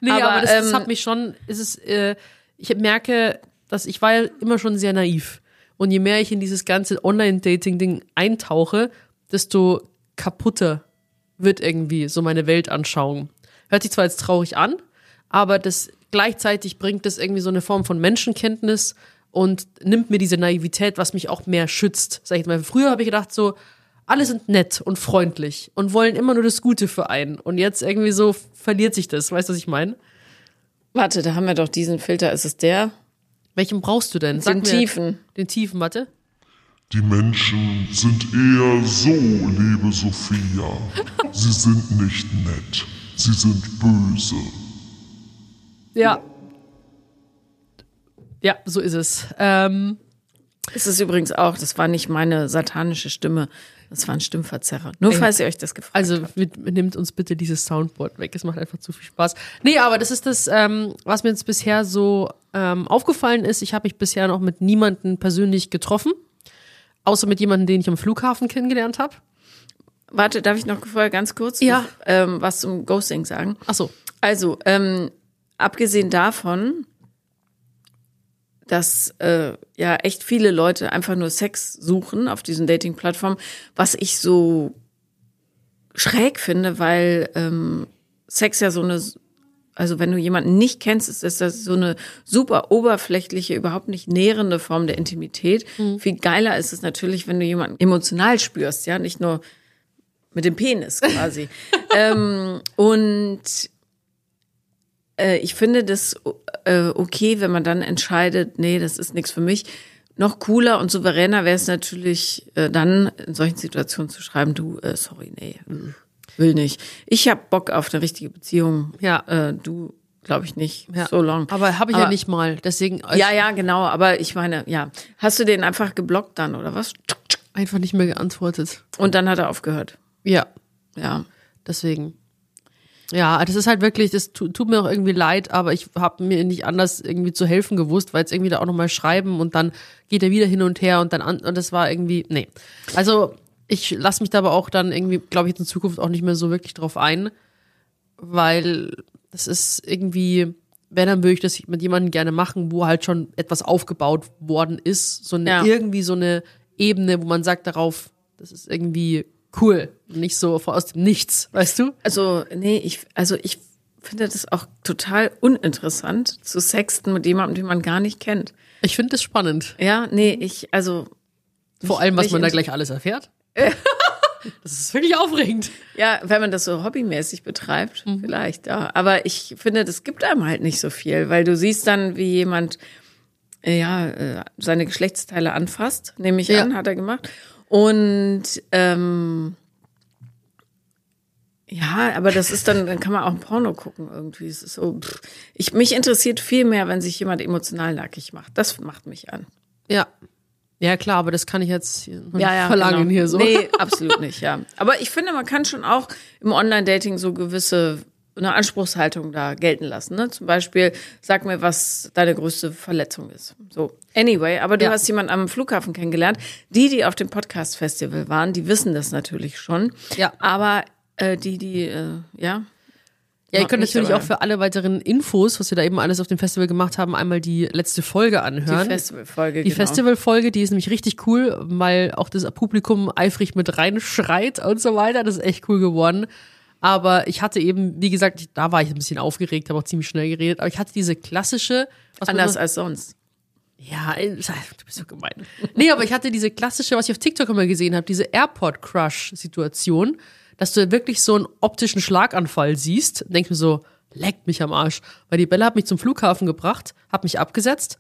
[SPEAKER 1] Nee, aber, das, das
[SPEAKER 2] ähm,
[SPEAKER 1] hat mich schon, es ist, äh, ich merke, dass ich war ja immer schon sehr naiv. Und je mehr ich in dieses ganze Online-Dating-Ding eintauche, desto kaputter wird irgendwie so meine Weltanschauung. Hört sich zwar jetzt traurig an, aber das gleichzeitig bringt das irgendwie so eine Form von Menschenkenntnis und nimmt mir diese Naivität, was mich auch mehr schützt. Sag ich jetzt mal, früher habe ich gedacht so, alle sind nett und freundlich und wollen immer nur das Gute für einen. Und jetzt irgendwie so verliert sich das. Weißt du, was ich meine?
[SPEAKER 2] Warte, da haben wir doch diesen Filter. Ist es der?
[SPEAKER 1] Welchen brauchst du denn?
[SPEAKER 2] Den tiefen.
[SPEAKER 1] Den tiefen, warte.
[SPEAKER 5] Die Menschen sind eher so, liebe Sophia. Sie sind nicht nett. Sie sind böse.
[SPEAKER 1] Ja. Ja, so ist es. Ähm,
[SPEAKER 2] Es ist übrigens auch, das war nicht meine satanische Stimme, das war ein Stimmverzerrer. Nur falls ihr euch das gefragt
[SPEAKER 1] also
[SPEAKER 2] habt.
[SPEAKER 1] mit, nimmt uns bitte dieses Soundboard weg. Es macht einfach zu viel Spaß. Nee, aber das ist das, ähm, was mir jetzt bisher so ähm, aufgefallen ist. Ich habe mich bisher noch mit niemandem persönlich getroffen. Außer mit jemandem, den ich am Flughafen kennengelernt habe.
[SPEAKER 2] Warte, darf ich noch vorher ganz kurz
[SPEAKER 1] Ja.
[SPEAKER 2] ähm, was zum Ghosting sagen?
[SPEAKER 1] Ach so.
[SPEAKER 2] Also, ähm, abgesehen davon, dass äh, ja echt viele Leute einfach nur Sex suchen auf diesen Dating-Plattformen, was ich so schräg finde, weil ähm, Sex ja so eine, also wenn du jemanden nicht kennst, ist das, so eine super oberflächliche, überhaupt nicht nährende Form der Intimität. Viel geiler ist es natürlich, wenn du jemanden emotional spürst, ja, nicht nur mit dem Penis quasi. ähm, und äh, ich finde das äh, okay, wenn man dann entscheidet, nee, das ist nichts für mich. Noch cooler und souveräner wäre es natürlich äh, dann in solchen Situationen zu schreiben, du, äh, sorry, nee, mm, will nicht. Ich habe Bock auf eine richtige Beziehung.
[SPEAKER 1] Ja.
[SPEAKER 2] Äh, du, glaube ich nicht.
[SPEAKER 1] Ja.
[SPEAKER 2] So long.
[SPEAKER 1] Aber habe ich ja
[SPEAKER 2] Aber-
[SPEAKER 1] nicht mal. Deswegen
[SPEAKER 2] Ja, ja, genau. Aber ich meine, ja. Hast du den einfach geblockt dann oder was?
[SPEAKER 1] einfach nicht mehr geantwortet.
[SPEAKER 2] Und dann hat er aufgehört.
[SPEAKER 1] Ja,
[SPEAKER 2] Ja.
[SPEAKER 1] deswegen. Ja, das ist halt wirklich, das tu- tut mir auch irgendwie leid, aber ich habe mir nicht anders irgendwie zu helfen gewusst, weil jetzt irgendwie da auch nochmal schreiben und dann geht er wieder hin und her und dann an, und das war irgendwie, nee. Also ich lasse mich da aber auch dann irgendwie, glaube ich, in Zukunft auch nicht mehr so wirklich drauf ein, weil das ist irgendwie, wenn dann würde ich das mit jemandem gerne machen, wo halt schon etwas aufgebaut worden ist, so eine,
[SPEAKER 2] Ja.
[SPEAKER 1] irgendwie so eine Ebene, wo man sagt darauf, das ist irgendwie cool, nicht so aus dem Nichts, weißt du?
[SPEAKER 2] Also, nee, ich, also ich finde das auch total uninteressant, zu sexten mit jemandem, den man gar nicht kennt.
[SPEAKER 1] Ich finde das spannend.
[SPEAKER 2] Ja, nee, ich, also,
[SPEAKER 1] Vor allem, was man da gleich alles erfährt. das ist wirklich aufregend.
[SPEAKER 2] ja, wenn man das so hobbymäßig betreibt,
[SPEAKER 1] Mhm.
[SPEAKER 2] vielleicht, ja. Aber ich finde, das gibt einem halt nicht so viel, weil du siehst dann, wie jemand, äh, ja, äh, seine Geschlechtsteile anfasst, nehme ich
[SPEAKER 1] Ja.
[SPEAKER 2] an, hat er gemacht. Und, ähm, ja, aber das ist dann, dann kann man auch ein Porno gucken irgendwie. Es ist so, pff. ich, mich interessiert viel mehr, wenn sich jemand emotional nackig macht. Das macht mich an.
[SPEAKER 1] Ja. Ja, klar, aber das kann ich jetzt noch nicht verlangen
[SPEAKER 2] genau.
[SPEAKER 1] hier so.
[SPEAKER 2] Nee, absolut nicht, ja. Aber ich finde, man kann schon auch im Online-Dating so gewisse eine Anspruchshaltung da gelten lassen. Ne? Zum Beispiel, sag mir, was deine größte Verletzung ist. So, anyway, aber du
[SPEAKER 1] Ja.
[SPEAKER 2] hast jemanden am Flughafen kennengelernt. Die, die auf dem Podcast-Festival waren, die wissen das natürlich schon.
[SPEAKER 1] Ja.
[SPEAKER 2] Aber äh, die, die, äh, ja.
[SPEAKER 1] Ja, ihr könnt
[SPEAKER 2] nicht,
[SPEAKER 1] natürlich auch für alle weiteren Infos, was wir da eben alles auf dem Festival gemacht haben, einmal die letzte Folge
[SPEAKER 2] Die
[SPEAKER 1] anhören.
[SPEAKER 2] Festivalfolge.
[SPEAKER 1] Die
[SPEAKER 2] genau.
[SPEAKER 1] Festivalfolge, die ist nämlich richtig cool, weil auch das Publikum eifrig mit reinschreit und so weiter. Das ist echt cool geworden. Aber ich hatte eben, wie gesagt, ich- da war ich ein bisschen aufgeregt, habe auch ziemlich schnell geredet. Aber ich hatte diese klassische,
[SPEAKER 2] Anders als sonst.
[SPEAKER 1] ja, äh, du bist so gemein. Nee, aber ich hatte diese klassische, was ich auf TikTok immer gesehen habe, diese Airport-Crush-Situation, dass du wirklich so einen optischen Schlaganfall siehst. Denkst mir so, leckt mich am Arsch. Weil die Bella hat mich zum Flughafen gebracht, hat mich abgesetzt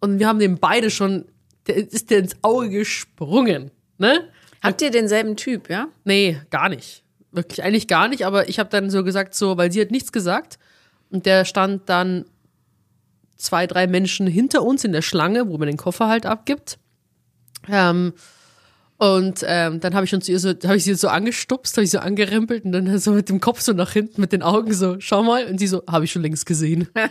[SPEAKER 1] und wir haben dem beide schon, der ist der ins Auge gesprungen, ne?
[SPEAKER 2] Habt ihr denselben Typ, ja?
[SPEAKER 1] Nee, gar nicht. Wirklich, eigentlich gar nicht, aber ich habe dann so gesagt, so, weil sie hat nichts gesagt und der stand dann zwei, drei Menschen hinter uns in der Schlange, wo man den Koffer halt abgibt. Ähm, und ähm, dann habe ich zu ihr so, habe ich sie so angestupst, habe ich so angerempelt und dann so mit dem Kopf so nach hinten, mit den Augen so, schau mal. Und sie so, habe ich schon längst gesehen. und dann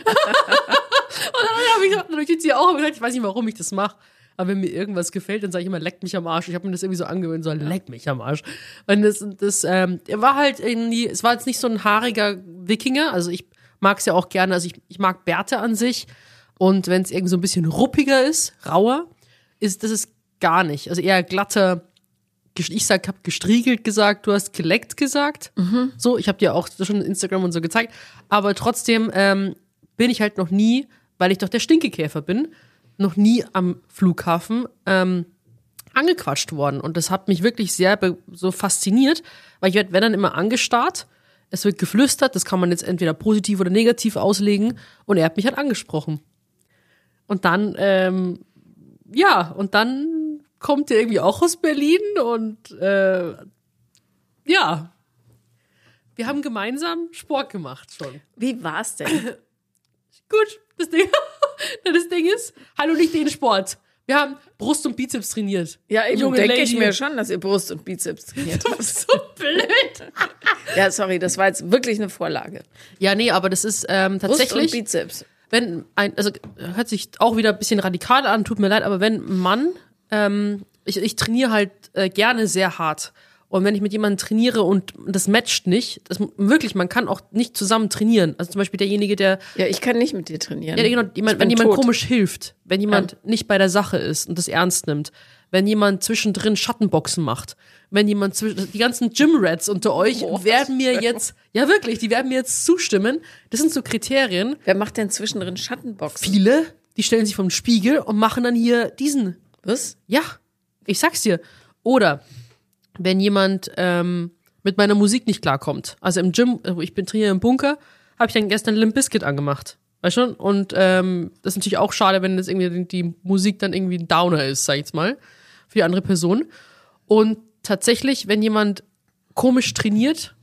[SPEAKER 1] habe ich, dann hab ich sie auch gesagt, ich weiß nicht, warum ich das mache. Aber wenn mir irgendwas gefällt, dann sage ich immer, leckt mich am Arsch. Ich habe mir das irgendwie so angewöhnt, so leck mich am Arsch. Und das, das, ähm, er war halt irgendwie, es war jetzt nicht so ein haariger Wikinger. Also ich mag es ja auch gerne, also ich, ich mag Bärte an sich. Und wenn es irgendwie so ein bisschen ruppiger ist, rauer, ist das ist gar nicht. Also eher glatter, ich sag, hab gestriegelt gesagt, du hast geleckt gesagt. So, ich habe dir auch schon Instagram und so gezeigt. Aber trotzdem ähm, bin ich halt noch nie, weil ich doch der Stinkekäfer bin, noch nie am Flughafen ähm, angequatscht worden. Und das hat mich wirklich sehr so fasziniert, weil ich werde, wenn dann immer angestarrt, es wird geflüstert, das kann man jetzt entweder positiv oder negativ auslegen und er hat mich halt angesprochen. Und dann, ähm, ja, und dann kommt er irgendwie auch aus Berlin und äh, ja, wir haben gemeinsam Sport gemacht schon.
[SPEAKER 2] Wie war's denn?
[SPEAKER 1] Gut, das Ding, das Ding ist, hallo nicht den Sport. Wir haben Brust und Bizeps trainiert.
[SPEAKER 2] Ja, eben
[SPEAKER 1] Junge
[SPEAKER 2] denke ich
[SPEAKER 1] Lady.
[SPEAKER 2] mir schon, dass ihr Brust und Bizeps trainiert habt.
[SPEAKER 1] So blöd.
[SPEAKER 2] Ja, sorry, das war jetzt wirklich eine Vorlage.
[SPEAKER 1] Ja, nee, aber das ist ähm,
[SPEAKER 2] Brust und
[SPEAKER 1] tatsächlich,
[SPEAKER 2] Bizeps.
[SPEAKER 1] wenn ein, also hört sich auch wieder ein bisschen radikal an, tut mir leid, aber wenn ein Mann, ähm, ich, ich trainiere halt äh, gerne sehr hart. Und wenn ich mit jemandem trainiere und das matcht nicht, das, wirklich, man kann auch nicht zusammen trainieren. Also zum Beispiel derjenige, der
[SPEAKER 2] Ja, ich kann nicht mit dir trainieren.
[SPEAKER 1] Ja, genau, jemand, wenn jemand
[SPEAKER 2] tot.
[SPEAKER 1] komisch hilft, wenn jemand nicht bei der Sache ist und das ernst nimmt, wenn jemand zwischendrin Schattenboxen macht, wenn jemand zwischen, die ganzen Gym-Rats unter euch werden mir jetzt, ja wirklich, die werden mir jetzt zustimmen. Das sind so Kriterien.
[SPEAKER 2] Wer macht denn zwischendrin Schattenboxen?
[SPEAKER 1] Viele, die stellen sich vom Spiegel und machen dann hier diesen.
[SPEAKER 2] Was?
[SPEAKER 1] Ja, ich sag's dir. Oder wenn jemand ähm, mit meiner Musik nicht klarkommt. Also im Gym, wo ich bin trainiere im Bunker, habe ich dann gestern Limp Bizkit angemacht. Weißt du? Und ähm, das ist natürlich auch schade, wenn das irgendwie die Musik dann irgendwie ein Downer ist, sag ich jetzt mal, für die andere Person. Und tatsächlich, wenn jemand komisch trainiert,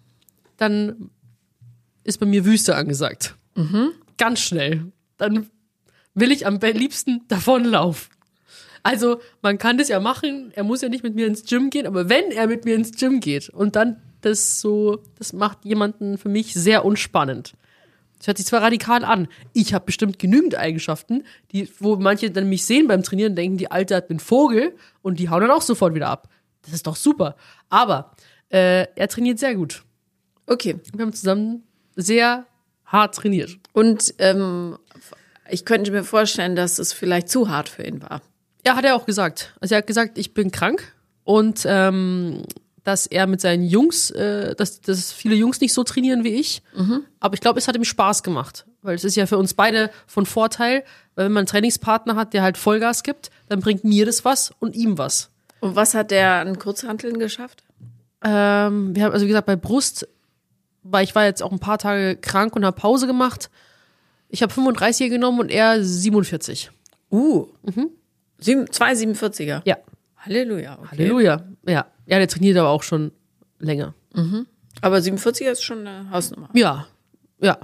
[SPEAKER 1] dann ist bei mir Wüste angesagt. Ganz schnell. Dann will ich am liebsten davonlaufen. Also, man kann das ja machen, er muss ja nicht mit mir ins Gym gehen, aber wenn er mit mir ins Gym geht und dann das so, das macht jemanden für mich sehr unspannend. Das hört sich zwar radikal an. Ich habe bestimmt genügend Eigenschaften, die, wo manche dann mich sehen beim Trainieren und denken, die Alte hat einen Vogel und die hauen dann auch sofort wieder ab. Das ist doch super. Aber äh, er trainiert sehr gut.
[SPEAKER 2] Okay.
[SPEAKER 1] Wir haben zusammen sehr hart trainiert.
[SPEAKER 2] Und ähm, ich könnte mir vorstellen, dass es vielleicht zu hart für ihn war.
[SPEAKER 1] Ja, hat er auch gesagt. Also er hat gesagt, ich bin krank und ähm, dass er mit seinen Jungs, äh, dass, dass viele Jungs nicht so trainieren wie ich. Aber ich glaube, es hat ihm Spaß gemacht, weil es ist ja für uns beide von Vorteil, weil wenn man einen Trainingspartner hat, der halt Vollgas gibt, dann bringt mir das was und ihm was.
[SPEAKER 2] Und was hat der an Kurzhanteln geschafft?
[SPEAKER 1] Ähm, wir haben also wie gesagt bei Brust, weil ich war jetzt auch ein paar Tage krank und habe Pause gemacht. Ich habe 35 genommen und er 47.
[SPEAKER 2] Uh. Sieben, zwei 47er.
[SPEAKER 1] Ja.
[SPEAKER 2] Halleluja. Okay.
[SPEAKER 1] Halleluja. Ja. Ja, der trainiert aber auch schon länger.
[SPEAKER 2] Aber 47er ist schon eine Hausnummer.
[SPEAKER 1] Ja, ja.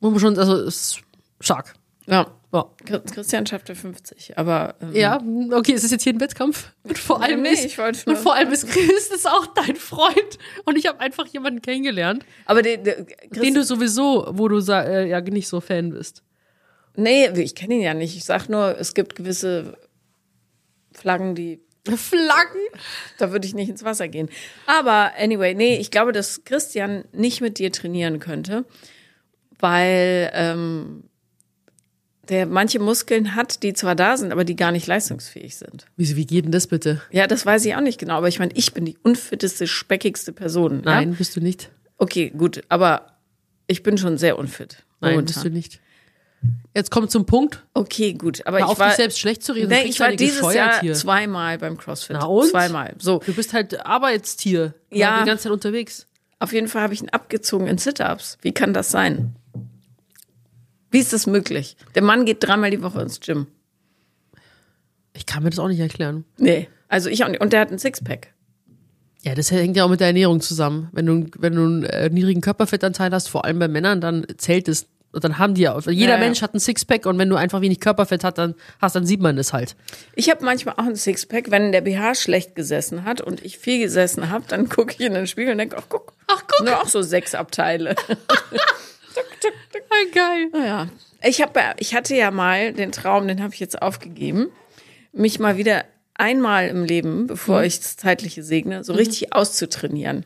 [SPEAKER 1] Muss man schon, also ist stark.
[SPEAKER 2] Ja.
[SPEAKER 1] Ja.
[SPEAKER 2] Chris- Christian schafft ja 50, aber ähm,
[SPEAKER 1] Ja, okay, es ist jetzt hier ein Wettkampf. Und vor allem
[SPEAKER 2] Nee,
[SPEAKER 1] ist,
[SPEAKER 2] ich
[SPEAKER 1] und vor allem ist Chris ist auch dein Freund. Und ich habe einfach jemanden kennengelernt,
[SPEAKER 2] aber den, den,
[SPEAKER 1] den du sowieso, wo du äh, ja nicht so Fan bist.
[SPEAKER 2] Nee, ich kenne ihn ja nicht. Ich sag nur, es gibt gewisse Flaggen, die
[SPEAKER 1] Flaggen?
[SPEAKER 2] da würde ich nicht ins Wasser gehen. Aber anyway, nee, ich glaube, dass Christian nicht mit dir trainieren könnte, weil ähm, der manche Muskeln hat, die zwar da sind, aber die gar nicht leistungsfähig sind.
[SPEAKER 1] Wieso, wie geht denn das bitte?
[SPEAKER 2] Ja, das weiß ich auch nicht genau, aber ich meine, ich bin die unfitteste, speckigste Person.
[SPEAKER 1] Nein,
[SPEAKER 2] Ja?
[SPEAKER 1] bist du nicht.
[SPEAKER 2] Okay, gut, aber ich bin schon sehr unfit.
[SPEAKER 1] Nein,
[SPEAKER 2] momentan.
[SPEAKER 1] bist du nicht. Jetzt kommt zum Punkt.
[SPEAKER 2] Okay, gut, aber
[SPEAKER 1] Hör
[SPEAKER 2] ich
[SPEAKER 1] auf,
[SPEAKER 2] war
[SPEAKER 1] dich selbst schlecht zu reden.
[SPEAKER 2] Nee, ich war dieses Jahr
[SPEAKER 1] hier.
[SPEAKER 2] zweimal beim CrossFit.
[SPEAKER 1] Na und?
[SPEAKER 2] Zweimal. So,
[SPEAKER 1] Du bist halt Arbeitstier.
[SPEAKER 2] Ja.
[SPEAKER 1] Die ganze Zeit unterwegs.
[SPEAKER 2] auf jeden Fall habe ich ihn abgezogen in Sit-ups. Wie kann das sein? Wie ist das möglich? Der Mann geht dreimal die Woche ins Gym.
[SPEAKER 1] Ich kann mir das auch nicht erklären.
[SPEAKER 2] Nee, also ich auch nicht. Und der hat ein Sixpack.
[SPEAKER 1] Ja, das hängt ja auch mit der Ernährung zusammen. Wenn du, wenn du einen äh, niedrigen Körperfettanteil hast, vor allem bei Männern, dann zählt es. Und dann haben die ja, jeder
[SPEAKER 2] Ja, ja.
[SPEAKER 1] Mensch hat ein Sixpack und wenn du einfach wenig Körperfett hast, dann hast, dann sieht man das halt.
[SPEAKER 2] Ich habe manchmal auch ein Sixpack, wenn der BH schlecht gesessen hat und ich viel gesessen habe, dann gucke ich in den Spiegel und denke, ach guck,
[SPEAKER 1] Ach, guck.
[SPEAKER 2] nur auch so sechs Abteile.
[SPEAKER 1] Ah, geil.
[SPEAKER 2] Ja. Ich, hab, ich hatte ja mal den Traum, den habe ich jetzt aufgegeben, mich mal wieder einmal im Leben, bevor ich das Zeitliche segne, so richtig auszutrainieren.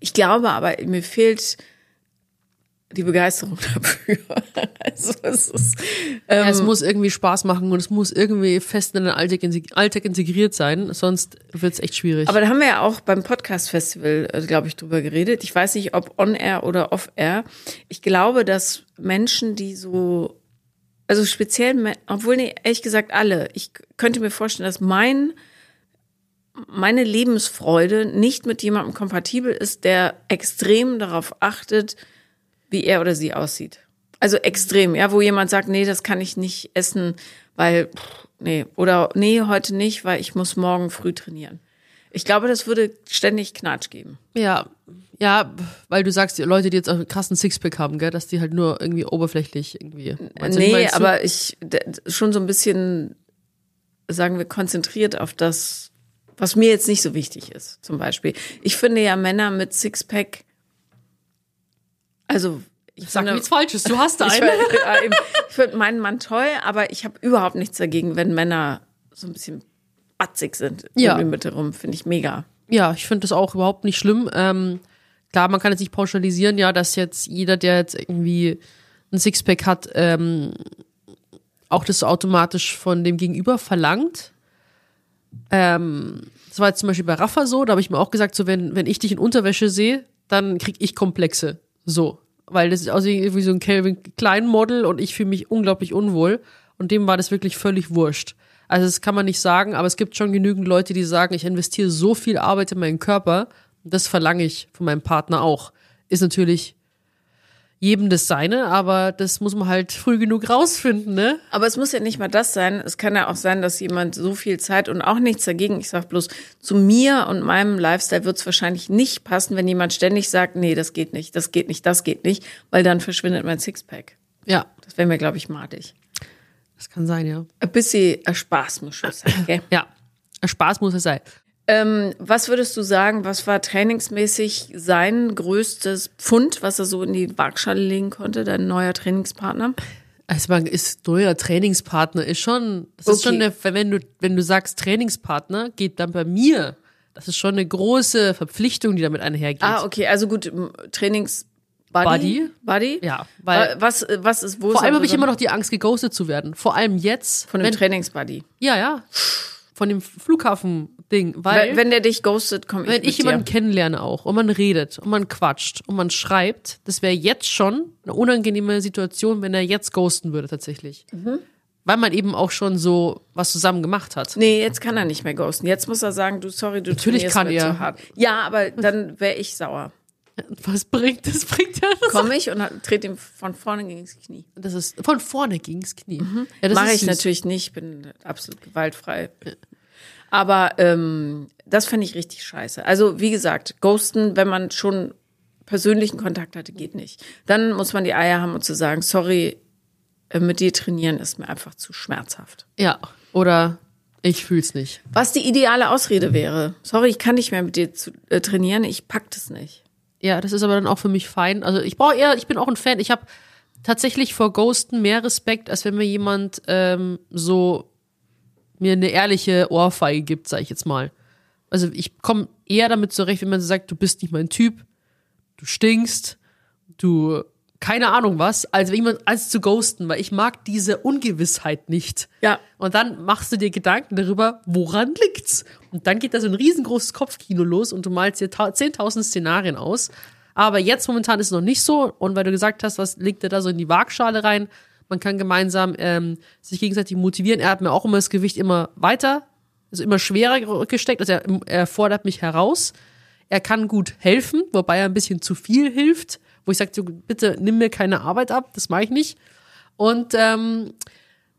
[SPEAKER 2] Ich glaube aber, mir fehlt die Begeisterung dafür. Also es ist, ähm,
[SPEAKER 1] Ja, es muss irgendwie Spaß machen und es muss irgendwie fest in den Alltag, integ- Alltag integriert sein, sonst wird's echt schwierig.
[SPEAKER 2] aber da haben wir ja auch beim Podcast-Festival, äh, glaube ich, drüber geredet. Ich weiß nicht, ob on-air oder off-air. Ich glaube, dass Menschen, die so also speziell, obwohl nee, ehrlich gesagt alle, ich könnte mir vorstellen, dass mein meine Lebensfreude nicht mit jemandem kompatibel ist, der extrem darauf achtet, wie er oder sie aussieht. Also extrem, ja, wo jemand sagt, nee, das kann ich nicht essen, weil pff, nee, oder nee, heute nicht, weil ich muss morgen früh trainieren. Ich glaube, das würde ständig Knatsch geben.
[SPEAKER 1] ja, ja, weil du sagst, die Leute, die jetzt auch einen krassen Sixpack haben, gell, dass die halt nur irgendwie oberflächlich irgendwie. Meinst
[SPEAKER 2] nee,
[SPEAKER 1] meinst
[SPEAKER 2] aber ich schon so ein bisschen, sagen wir, konzentriert auf das, was mir jetzt nicht so wichtig ist, zum Beispiel. Ich finde ja Männer mit Sixpack, also ich
[SPEAKER 1] Sag
[SPEAKER 2] finde,
[SPEAKER 1] nichts Falsches, du hast da
[SPEAKER 2] ich,
[SPEAKER 1] einen.
[SPEAKER 2] find- ja, eben. ich finde meinen Mann toll, aber ich habe überhaupt nichts dagegen, wenn Männer so ein bisschen batzig sind
[SPEAKER 1] Ja.
[SPEAKER 2] um die Mitte rum. Finde ich mega.
[SPEAKER 1] Ja, ich finde das auch überhaupt nicht schlimm. Ähm, klar, man kann jetzt nicht pauschalisieren, ja, dass jetzt jeder, der jetzt irgendwie ein Sixpack hat, ähm, auch das automatisch von dem Gegenüber verlangt. Ähm, das war jetzt zum Beispiel bei Rafa so, da habe ich mir auch gesagt, so wenn, wenn ich dich in Unterwäsche sehe, dann krieg ich Komplexe. So. Weil das ist aussieht wie so ein Calvin Klein Model und ich fühle mich unglaublich unwohl. Und dem war das wirklich völlig wurscht. Also das kann man nicht sagen, aber es gibt schon genügend Leute, die sagen, ich investiere so viel Arbeit in meinen Körper, das verlange ich von meinem Partner auch. Ist natürlich jedem das seine, aber das muss man halt früh genug rausfinden, ne?
[SPEAKER 2] Aber es muss ja nicht mal das sein. Es kann ja auch sein, dass jemand so viel Zeit und auch nichts dagegen. Ich sag bloß, zu mir und meinem Lifestyle wird es wahrscheinlich nicht passen, wenn jemand ständig sagt, nee, das geht nicht, das geht nicht, das geht nicht, weil dann verschwindet mein Sixpack.
[SPEAKER 1] Ja,
[SPEAKER 2] Das wäre mir, glaube ich, madig.
[SPEAKER 1] das kann sein, ja.
[SPEAKER 2] Ein bisschen Spaß muss schon sein, gell?
[SPEAKER 1] Ja, Spaß muss es sein.
[SPEAKER 2] Ähm, was würdest du sagen, was war trainingsmäßig sein größtes Pfund, was er so in die Waagschale legen konnte, dein neuer Trainingspartner?
[SPEAKER 1] Also man ist neuer Trainingspartner ist schon, das ist
[SPEAKER 2] Okay.
[SPEAKER 1] schon eine, wenn du wenn du sagst Trainingspartner, geht dann bei mir. Das ist schon eine große Verpflichtung, die damit einhergeht.
[SPEAKER 2] Ah, okay, also gut, Trainings
[SPEAKER 1] Buddy?
[SPEAKER 2] Buddy?
[SPEAKER 1] Ja, weil
[SPEAKER 2] Wa- was was ist wo
[SPEAKER 1] vor
[SPEAKER 2] ist
[SPEAKER 1] allem habe ich immer noch die Angst, geghostet zu werden. Vor allem jetzt,
[SPEAKER 2] von dem Trainingsbuddy.
[SPEAKER 1] ja, ja, von dem Flughafen-Ding, weil
[SPEAKER 2] Wenn, wenn der dich ghostet, komme ich
[SPEAKER 1] wenn ich jemanden
[SPEAKER 2] dir.
[SPEAKER 1] kennenlerne auch und man redet und man quatscht und man schreibt, das wäre jetzt schon eine unangenehme Situation, wenn er jetzt ghosten würde tatsächlich.
[SPEAKER 2] Mhm.
[SPEAKER 1] Weil man eben auch schon so was zusammen gemacht hat.
[SPEAKER 2] Nee, jetzt kann er nicht mehr ghosten. Jetzt muss er sagen, du sorry, du
[SPEAKER 1] Natürlich kann
[SPEAKER 2] mir
[SPEAKER 1] er.
[SPEAKER 2] zu hart. Ja, aber dann wäre ich sauer.
[SPEAKER 1] Was bringt das? Bringt ja das?
[SPEAKER 2] Komme ich und trete ihm von vorne gegen das Knie.
[SPEAKER 1] Das ist von vorne gegens Knie. Ja, das
[SPEAKER 2] Mache ich
[SPEAKER 1] süß.
[SPEAKER 2] natürlich nicht, bin absolut gewaltfrei. Aber ähm, das fände ich richtig scheiße. Also wie gesagt, ghosten, wenn man schon persönlichen Kontakt hatte, geht nicht. Dann muss man die Eier haben und zu sagen, sorry, äh, mit dir trainieren ist mir einfach zu schmerzhaft.
[SPEAKER 1] Ja. Oder ich fühl's nicht.
[SPEAKER 2] Was die ideale Ausrede wäre. Sorry, ich kann nicht mehr mit dir zu, äh, trainieren, ich pack das nicht.
[SPEAKER 1] Ja, das ist aber dann auch für mich fein. Also ich brauche eher, ich bin auch ein Fan. Ich habe tatsächlich vor Ghosten mehr Respekt, als wenn mir jemand ähm, so mir eine ehrliche Ohrfeige gibt, sag ich jetzt mal. Also ich komme eher damit zurecht, wenn man sagt, du bist nicht mein Typ, du stinkst, du keine Ahnung was, als wenn jemand als zu ghosten, weil ich mag diese Ungewissheit nicht.
[SPEAKER 2] Ja.
[SPEAKER 1] Und dann machst du dir Gedanken darüber, woran liegt's? Und dann geht da so ein riesengroßes Kopfkino los und du malst dir ta- 10.000 Szenarien aus. Aber jetzt momentan ist es noch nicht so. Und weil du gesagt hast, was legt er da so in die Waagschale rein? Man kann gemeinsam ähm, sich gegenseitig motivieren. Er hat mir auch immer das Gewicht immer weiter, also immer schwerer gesteckt. Also er, er fordert mich heraus. Er kann gut helfen, wobei er ein bisschen zu viel hilft. Wo ich sage, so, bitte nimm mir keine Arbeit ab, das mache ich nicht. Und ähm,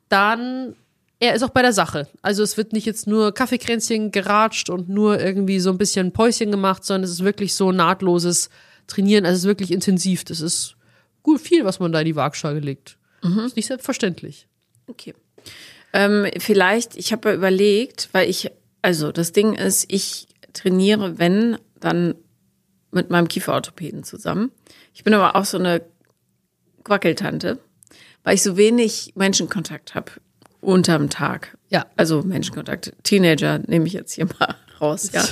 [SPEAKER 1] dann, er ist auch bei der Sache. Also es wird nicht jetzt nur Kaffeekränzchen geratscht und nur irgendwie so ein bisschen Päuschen gemacht, sondern es ist wirklich so nahtloses Trainieren. Also es ist wirklich intensiv. Das ist gut viel, was man da in die Waagschale legt. Ist nicht selbstverständlich.
[SPEAKER 2] Okay. Ähm, vielleicht, ich habe ja überlegt, weil ich, also das Ding ist, ich trainiere, wenn, dann mit meinem Kieferorthopäden zusammen. Ich bin aber auch so eine Quackeltante, weil ich so wenig Menschenkontakt habe unterm Tag.
[SPEAKER 1] Ja.
[SPEAKER 2] Also Menschenkontakt. Teenager nehme ich jetzt hier mal raus, ja.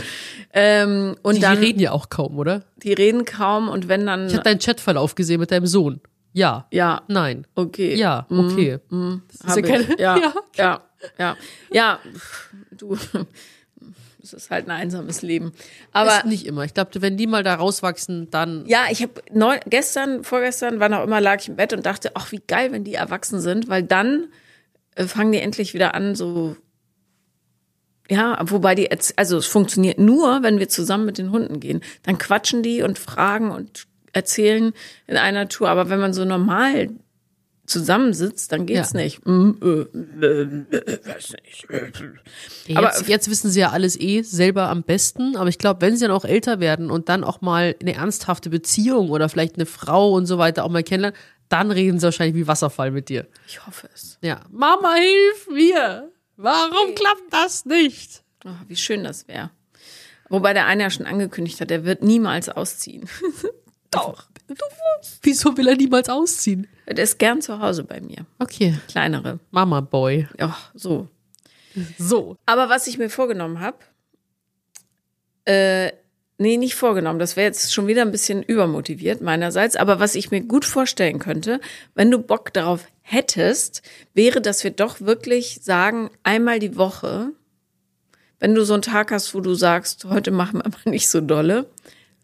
[SPEAKER 2] ähm, und
[SPEAKER 1] Die,
[SPEAKER 2] dann,
[SPEAKER 1] die reden ja auch kaum, oder?
[SPEAKER 2] die reden kaum und wenn dann,
[SPEAKER 1] Ich habe deinen Chatverlauf gesehen mit deinem Sohn. Ja.
[SPEAKER 2] ja,
[SPEAKER 1] Nein.
[SPEAKER 2] okay.
[SPEAKER 1] Ja, okay. Das
[SPEAKER 2] Hab
[SPEAKER 1] ist ja keine.
[SPEAKER 2] Ja,
[SPEAKER 1] ja.
[SPEAKER 2] ja, ja, ja. Du, es ist halt ein einsames Leben. Aber
[SPEAKER 1] ist nicht immer. Ich glaube, wenn die mal da rauswachsen, dann.
[SPEAKER 2] ja, ich habe gestern, vorgestern, wann auch immer, lag ich im Bett und dachte, ach, wie geil, wenn die erwachsen sind, weil dann äh, fangen die endlich wieder an, so. Ja, wobei die, also es funktioniert nur, wenn wir zusammen mit den Hunden gehen. Dann quatschen die und fragen und erzählen in einer Tour. Aber wenn man so normal zusammensitzt, dann geht's
[SPEAKER 1] Ja.
[SPEAKER 2] nicht. Mm, äh, äh, äh.
[SPEAKER 1] Jetzt,
[SPEAKER 2] aber-
[SPEAKER 1] jetzt wissen sie ja alles eh selber am besten, aber ich glaube, wenn sie dann auch älter werden und dann auch mal eine ernsthafte Beziehung oder vielleicht eine Frau und so weiter auch mal kennenlernen, dann reden sie wahrscheinlich wie Wasserfall mit dir.
[SPEAKER 2] Ich hoffe es.
[SPEAKER 1] Ja. Mama, hilf mir! Warum klappt das nicht?
[SPEAKER 2] Oh, wie schön das wäre. Wobei der eine ja schon angekündigt hat, er wird niemals ausziehen. Doch.
[SPEAKER 1] Wieso will er niemals ausziehen?
[SPEAKER 2] Der ist gern zu Hause bei mir.
[SPEAKER 1] Okay.
[SPEAKER 2] Kleinere.
[SPEAKER 1] Mama Boy.
[SPEAKER 2] Ja, so.
[SPEAKER 1] So.
[SPEAKER 2] Aber was ich mir vorgenommen habe, äh, nee, nicht vorgenommen, das wäre jetzt schon wieder ein bisschen übermotiviert meinerseits, aber was ich mir gut vorstellen könnte, wenn du Bock darauf hättest, wäre, dass wir doch wirklich sagen, einmal die Woche, wenn du so einen Tag hast, wo du sagst, heute machen wir aber nicht so dolle,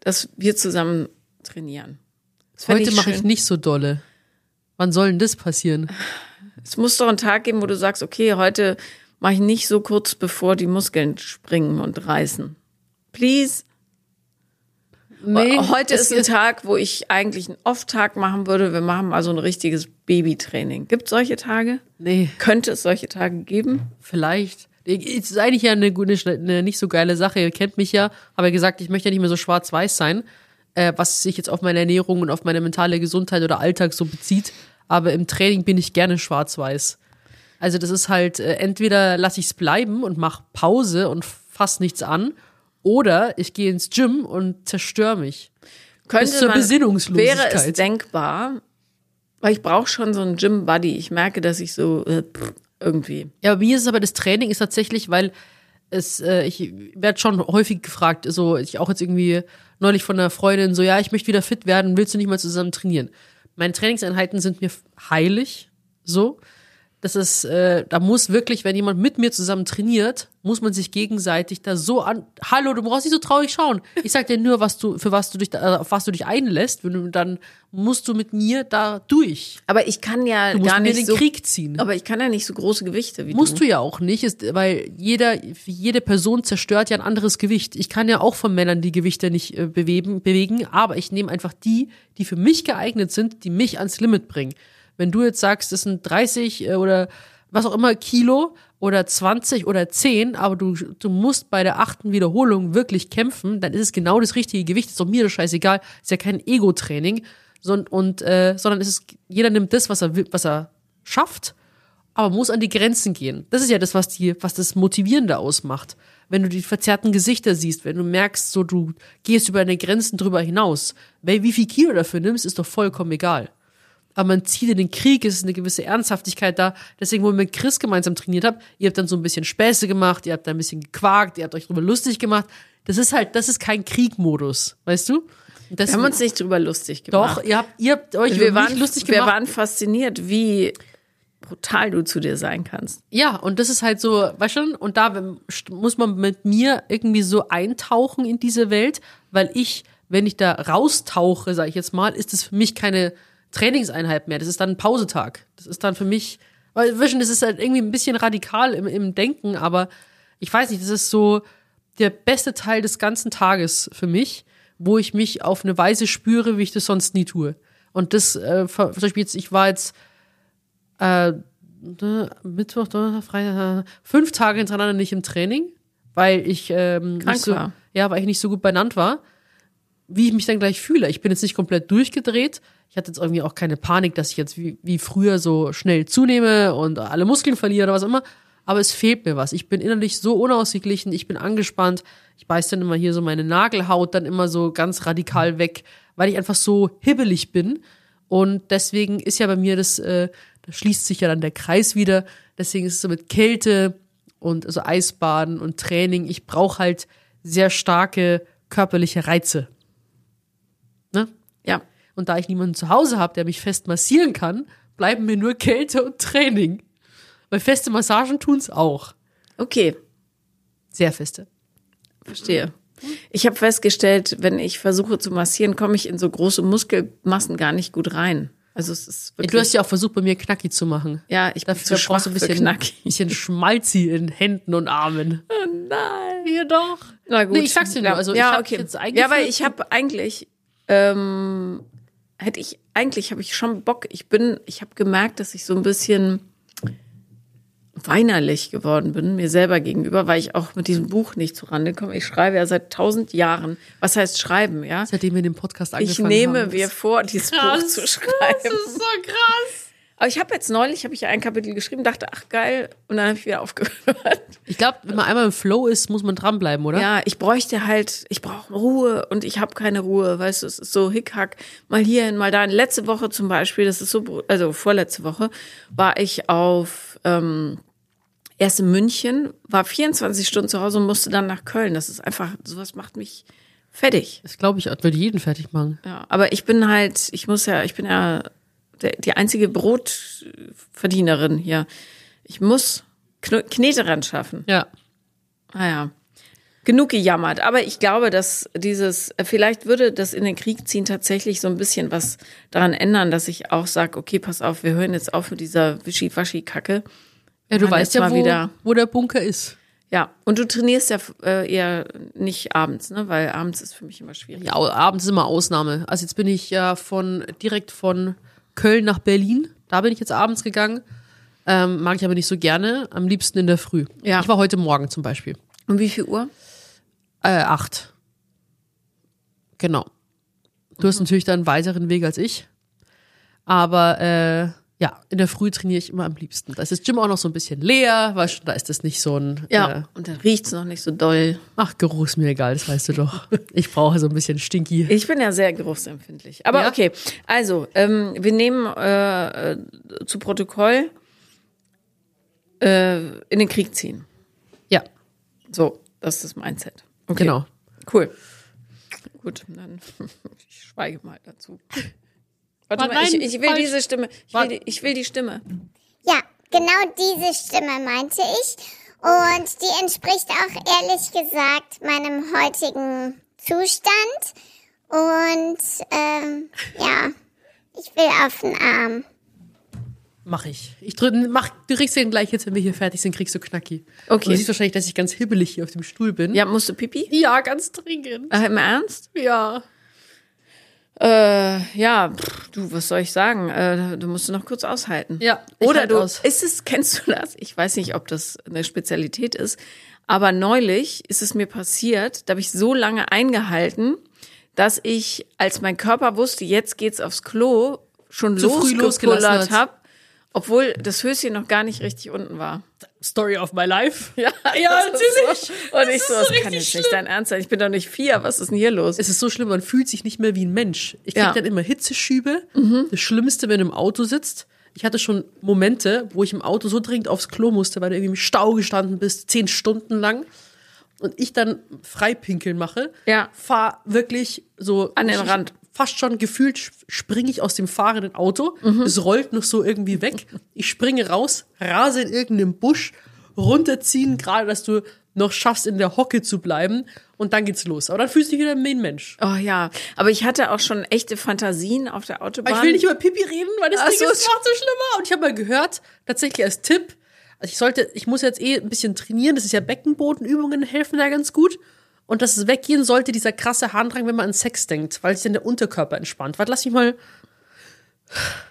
[SPEAKER 2] dass wir zusammen trainieren. Das
[SPEAKER 1] Heute mache ich nicht so dolle. Wann soll denn das passieren?
[SPEAKER 2] Es muss doch einen Tag geben, wo du sagst, okay, heute mache ich nicht so kurz, bevor die Muskeln springen und reißen. Please. Heute
[SPEAKER 1] es-
[SPEAKER 2] ist ein Tag, wo ich eigentlich einen Off-Tag machen würde. Wir machen mal so ein richtiges Babytraining. Gibt es solche Tage?
[SPEAKER 1] Nee,
[SPEAKER 2] Könnte es solche Tage geben?
[SPEAKER 1] vielleicht. Es ist eigentlich ja eine, gute, eine nicht so geile Sache. Ihr kennt mich ja, habe ja gesagt, ich möchte ja nicht mehr so schwarz-weiß sein, äh, was sich jetzt auf meine Ernährung und auf meine mentale Gesundheit oder Alltag so bezieht. Aber im Training bin ich gerne schwarz-weiß. Also das ist halt, äh, entweder lasse ich es bleiben und mache Pause und fass nichts an, oder ich gehe ins Gym und zerstöre mich.
[SPEAKER 2] Könnte
[SPEAKER 1] zur
[SPEAKER 2] man,
[SPEAKER 1] Besinnungslosigkeit.
[SPEAKER 2] Wäre es denkbar, weil ich brauche schon so einen Gym-Buddy. Ich merke, dass ich so äh, irgendwie.
[SPEAKER 1] Ja, bei mir ist es aber das Training ist tatsächlich, weil es, äh, ich werde schon häufig gefragt, so ich auch jetzt irgendwie neulich von einer Freundin so, ja, ich möchte wieder fit werden, willst du nicht mal zusammen trainieren? Meine Trainingseinheiten sind mir heilig, so. Das ist, äh, da muss wirklich, wenn jemand mit mir zusammen trainiert, muss man sich gegenseitig da so an. Hallo, du brauchst nicht so traurig schauen. Ich sag dir nur, was du, für was du dich, da- auf was du dich einlässt. Wenn du, dann musst du mit mir da durch.
[SPEAKER 2] Aber ich kann ja
[SPEAKER 1] Du musst
[SPEAKER 2] gar
[SPEAKER 1] mir
[SPEAKER 2] nicht
[SPEAKER 1] den
[SPEAKER 2] so.
[SPEAKER 1] Krieg ziehen.
[SPEAKER 2] Aber ich kann ja nicht so große Gewichte wie
[SPEAKER 1] Musst
[SPEAKER 2] du.
[SPEAKER 1] du ja auch nicht, ist, weil jeder, jede Person zerstört ja ein anderes Gewicht. Ich kann ja auch von Männern die Gewichte nicht äh, bewegen, bewegen, aber ich nehme einfach die, die für mich geeignet sind, die mich ans Limit bringen. Wenn du jetzt sagst, das sind 30 äh, oder was auch immer Kilo oder 20 oder 10, aber du, du musst bei der achten Wiederholung wirklich kämpfen, dann ist es genau das richtige Gewicht. Ist doch mir das scheißegal. Ist ja kein Ego-Training, sondern, und, äh, sondern es ist, jeder nimmt das, was er, was er schafft, aber muss an die Grenzen gehen. Das ist ja das, was die, was das Motivierende ausmacht. Wenn du die verzerrten Gesichter siehst, wenn du merkst, so du gehst über deine Grenzen drüber hinaus. Weil wie viel Kilo dafür nimmst, ist doch vollkommen egal. Aber man zieht in den Krieg, es ist eine gewisse Ernsthaftigkeit da. Deswegen, wo ich mit Chris gemeinsam trainiert habt, ihr habt dann so ein bisschen Späße gemacht, ihr habt da ein bisschen gequakt, ihr habt euch drüber lustig gemacht. Das ist halt, das ist kein Kriegmodus, weißt du? Und
[SPEAKER 2] Wir haben uns nicht drüber lustig gemacht.
[SPEAKER 1] doch, ihr habt, ihr habt euch
[SPEAKER 2] wir waren,
[SPEAKER 1] lustig
[SPEAKER 2] wir
[SPEAKER 1] gemacht.
[SPEAKER 2] waren fasziniert, wie brutal du zu dir sein kannst.
[SPEAKER 1] Ja, und das ist halt so, weißt du, und da muss man mit mir irgendwie so eintauchen in diese Welt, weil ich, wenn ich da raustauche, sage ich jetzt mal, ist es für mich keine Trainingseinheit mehr. Das ist dann ein Pausetag. Das ist dann für mich, weil Vision, das ist halt irgendwie ein bisschen radikal im, im Denken, aber ich weiß nicht, das ist so der beste Teil des ganzen Tages für mich, wo ich mich auf eine Weise spüre, wie ich das sonst nie tue. Und das, äh, zum Beispiel jetzt, ich war jetzt äh, Mittwoch, Donnerstag, Freitag, fünf Tage hintereinander nicht im Training, weil ich ähm,
[SPEAKER 2] Krank
[SPEAKER 1] nicht so,
[SPEAKER 2] war.
[SPEAKER 1] ja, weil ich nicht so gut benannt war. Wie ich mich dann gleich fühle. Ich bin jetzt nicht komplett durchgedreht. Ich hatte jetzt irgendwie auch keine Panik, dass ich jetzt wie, wie früher so schnell zunehme und alle Muskeln verliere oder was immer. Aber es fehlt mir was. Ich bin innerlich so unausgeglichen, ich bin angespannt. Ich beiß dann immer hier so meine Nagelhaut dann immer so ganz radikal weg, weil ich einfach so hibbelig bin. Und deswegen ist ja bei mir das, äh, da schließt sich ja dann der Kreis wieder. Deswegen ist es so mit Kälte und also Eisbaden und Training. Ich brauche halt sehr starke körperliche Reize. Ne? Und da ich niemanden zu Hause habe, der mich fest massieren kann, bleiben mir nur Kälte und Training. Weil feste Massagen tun's auch.
[SPEAKER 2] Okay,
[SPEAKER 1] Sehr feste.
[SPEAKER 2] verstehe. Ich habe festgestellt, wenn ich versuche zu massieren, komme ich in so große Muskelmassen gar nicht gut rein. Also es ist
[SPEAKER 1] Ja,
[SPEAKER 2] wirklich.
[SPEAKER 1] du hast ja auch versucht, bei mir knacki zu machen.
[SPEAKER 2] ja, ich bin
[SPEAKER 1] Dafür
[SPEAKER 2] zu schwach
[SPEAKER 1] brauchst du ein bisschen,
[SPEAKER 2] knackig.
[SPEAKER 1] bisschen Schmalzi in Händen und Armen.
[SPEAKER 2] Oh nein.
[SPEAKER 1] Ja, doch.
[SPEAKER 2] Na gut.
[SPEAKER 1] Nee, ich sag's dir nur. Also,
[SPEAKER 2] ja,
[SPEAKER 1] ich
[SPEAKER 2] okay.
[SPEAKER 1] jetzt
[SPEAKER 2] ja, weil ich habe eigentlich, ähm, hätte ich, eigentlich habe ich schon Bock. Ich bin, ich habe gemerkt, dass ich so ein bisschen weinerlich geworden bin, mir selber gegenüber, weil ich auch mit diesem Buch nicht zurande komme. Ich schreibe ja seit tausend Jahren. Was heißt schreiben, ja?
[SPEAKER 1] Seitdem wir den Podcast
[SPEAKER 2] Ich
[SPEAKER 1] angefangen
[SPEAKER 2] nehme
[SPEAKER 1] haben.
[SPEAKER 2] mir vor, dieses Buch zu schreiben.
[SPEAKER 1] Das ist so krass.
[SPEAKER 2] Aber ich habe jetzt neulich, habe ich ja ein Kapitel geschrieben, dachte, ach geil, und dann habe ich wieder aufgehört.
[SPEAKER 1] Ich glaube, wenn man einmal im Flow ist, muss man dranbleiben, oder?
[SPEAKER 2] Ja, ich bräuchte halt, ich brauche Ruhe und ich habe keine Ruhe, weißt du, es ist so hickhack, mal hierhin, mal dahin. Letzte Woche zum Beispiel, das ist so, also vorletzte Woche, war ich auf, ähm, erst in München, war 24 Stunden zu Hause und musste dann nach Köln. Das ist einfach, sowas macht mich fertig.
[SPEAKER 1] Das glaube ich, würde jeden fertig machen.
[SPEAKER 2] Ja, aber ich bin halt, ich muss ja, ich bin ja die einzige Brotverdienerin hier. Ich muss Kno Knete ran schaffen.
[SPEAKER 1] Ja.
[SPEAKER 2] Naja. Genug gejammert. Aber ich glaube, dass dieses, vielleicht würde das in den Krieg ziehen tatsächlich so ein bisschen was daran ändern, dass ich auch sage, okay, pass auf, wir hören jetzt auf mit dieser Wischi-Waschi-Kacke.
[SPEAKER 1] Ja, du weißt ja,
[SPEAKER 2] mal
[SPEAKER 1] wo,
[SPEAKER 2] wieder-
[SPEAKER 1] wo der Bunker ist.
[SPEAKER 2] Ja, und du trainierst ja äh, eher nicht abends, ne? Weil abends ist für mich immer schwierig.
[SPEAKER 1] Ja, abends ist immer Ausnahme. Also jetzt bin ich ja von direkt von Köln nach Berlin. Da bin ich jetzt abends gegangen. Ähm, mag ich aber nicht so gerne. Am liebsten in der Früh.
[SPEAKER 2] Ja.
[SPEAKER 1] Ich war heute Morgen zum Beispiel.
[SPEAKER 2] Um wie viel Uhr?
[SPEAKER 1] Äh, acht. Genau. Du hast natürlich da einen weiteren Weg als ich. Aber äh, ja, in der Früh trainiere ich immer am liebsten. Da ist das Gym auch noch so ein bisschen leer, du, da ist das nicht so ein
[SPEAKER 2] Ja.
[SPEAKER 1] Äh,
[SPEAKER 2] Und dann riecht's noch nicht so doll.
[SPEAKER 1] ach, Geruch ist mir egal, das weißt du doch. Ich brauche so ein bisschen stinky.
[SPEAKER 2] Ich bin ja sehr geruchsempfindlich. Aber
[SPEAKER 1] Ja?
[SPEAKER 2] okay, also ähm, wir nehmen äh, äh, zu Protokoll äh, in den Krieg ziehen.
[SPEAKER 1] Ja,
[SPEAKER 2] So, das ist das Mindset. Okay.
[SPEAKER 1] genau.
[SPEAKER 2] Cool. Gut, dann ich schweige mal dazu. Warte mal, ich,
[SPEAKER 1] nein,
[SPEAKER 2] ich will
[SPEAKER 1] falsch.
[SPEAKER 2] diese Stimme. Ich will, die, ich will die Stimme.
[SPEAKER 6] Ja, genau diese Stimme meinte ich. Und die entspricht auch ehrlich gesagt meinem heutigen Zustand. Und ähm, ja, ich will auf den Arm.
[SPEAKER 1] Mach ich. Ich drück, mach, du kriegst den gleich jetzt, wenn wir hier fertig sind, kriegst du knacki.
[SPEAKER 2] Okay.
[SPEAKER 1] Du siehst wahrscheinlich, dass ich ganz hibbelig hier auf dem Stuhl bin.
[SPEAKER 2] Ja, musst du Pipi?
[SPEAKER 1] Ja, ganz dringend.
[SPEAKER 2] Äh, Im Ernst?
[SPEAKER 1] Ja.
[SPEAKER 2] Äh, ja, pff, du, was soll ich sagen? Äh, du musst noch kurz aushalten.
[SPEAKER 1] Ja,
[SPEAKER 2] Oder
[SPEAKER 1] halt
[SPEAKER 2] du,
[SPEAKER 1] aus.
[SPEAKER 2] ist es, kennst du das? Ich weiß nicht, ob das eine Spezialität ist, aber neulich ist es mir passiert, da habe ich so lange eingehalten, dass ich, als mein Körper wusste, jetzt geht's aufs Klo, schon losgepullert habe Obwohl das Höschen noch gar nicht richtig unten war.
[SPEAKER 1] Story of my life.
[SPEAKER 2] Ja,
[SPEAKER 1] Ja, natürlich.
[SPEAKER 2] So. Und ich
[SPEAKER 1] Das
[SPEAKER 2] so,
[SPEAKER 1] ist
[SPEAKER 2] das
[SPEAKER 1] so
[SPEAKER 2] kann jetzt nicht dein Ernst sein. Ich bin doch nicht vier. Was ist denn hier los?
[SPEAKER 1] Es ist so schlimm, man fühlt sich nicht mehr wie ein Mensch. Ich krieg
[SPEAKER 2] Ja.
[SPEAKER 1] dann immer Hitzeschübe. Das Schlimmste, wenn du im Auto sitzt. Ich hatte schon Momente, wo ich im Auto so dringend aufs Klo musste, weil du irgendwie im Stau gestanden bist, zehn Stunden lang. Und ich dann Freipinkeln mache.
[SPEAKER 2] Ja.
[SPEAKER 1] Fahr wirklich so
[SPEAKER 2] An den
[SPEAKER 1] ich-
[SPEAKER 2] Rand.
[SPEAKER 1] Fast schon gefühlt springe ich aus dem fahrenden Auto.
[SPEAKER 2] Mhm.
[SPEAKER 1] Es rollt noch so irgendwie weg. Ich springe raus, rase in irgendeinem Busch, runterziehen, gerade dass du noch schaffst, in der Hocke zu bleiben. Und dann geht's los. Aber dann fühlst du dich wieder wie ein Mensch.
[SPEAKER 2] Oh ja, aber ich hatte auch schon echte Fantasien auf der Autobahn.
[SPEAKER 1] Aber ich will nicht über Pipi reden, weil das
[SPEAKER 2] Ach
[SPEAKER 1] Ding
[SPEAKER 2] so.
[SPEAKER 1] ist noch so schlimmer. Und ich habe mal gehört, tatsächlich als Tipp, also ich sollte, ich muss jetzt eh ein bisschen trainieren, das ist ja Beckenbodenübungen helfen da ganz gut. Und dass es weggehen sollte, dieser krasse Harndrang, wenn man an Sex denkt, weil sich dann der Unterkörper entspannt. Warte, lass mich mal.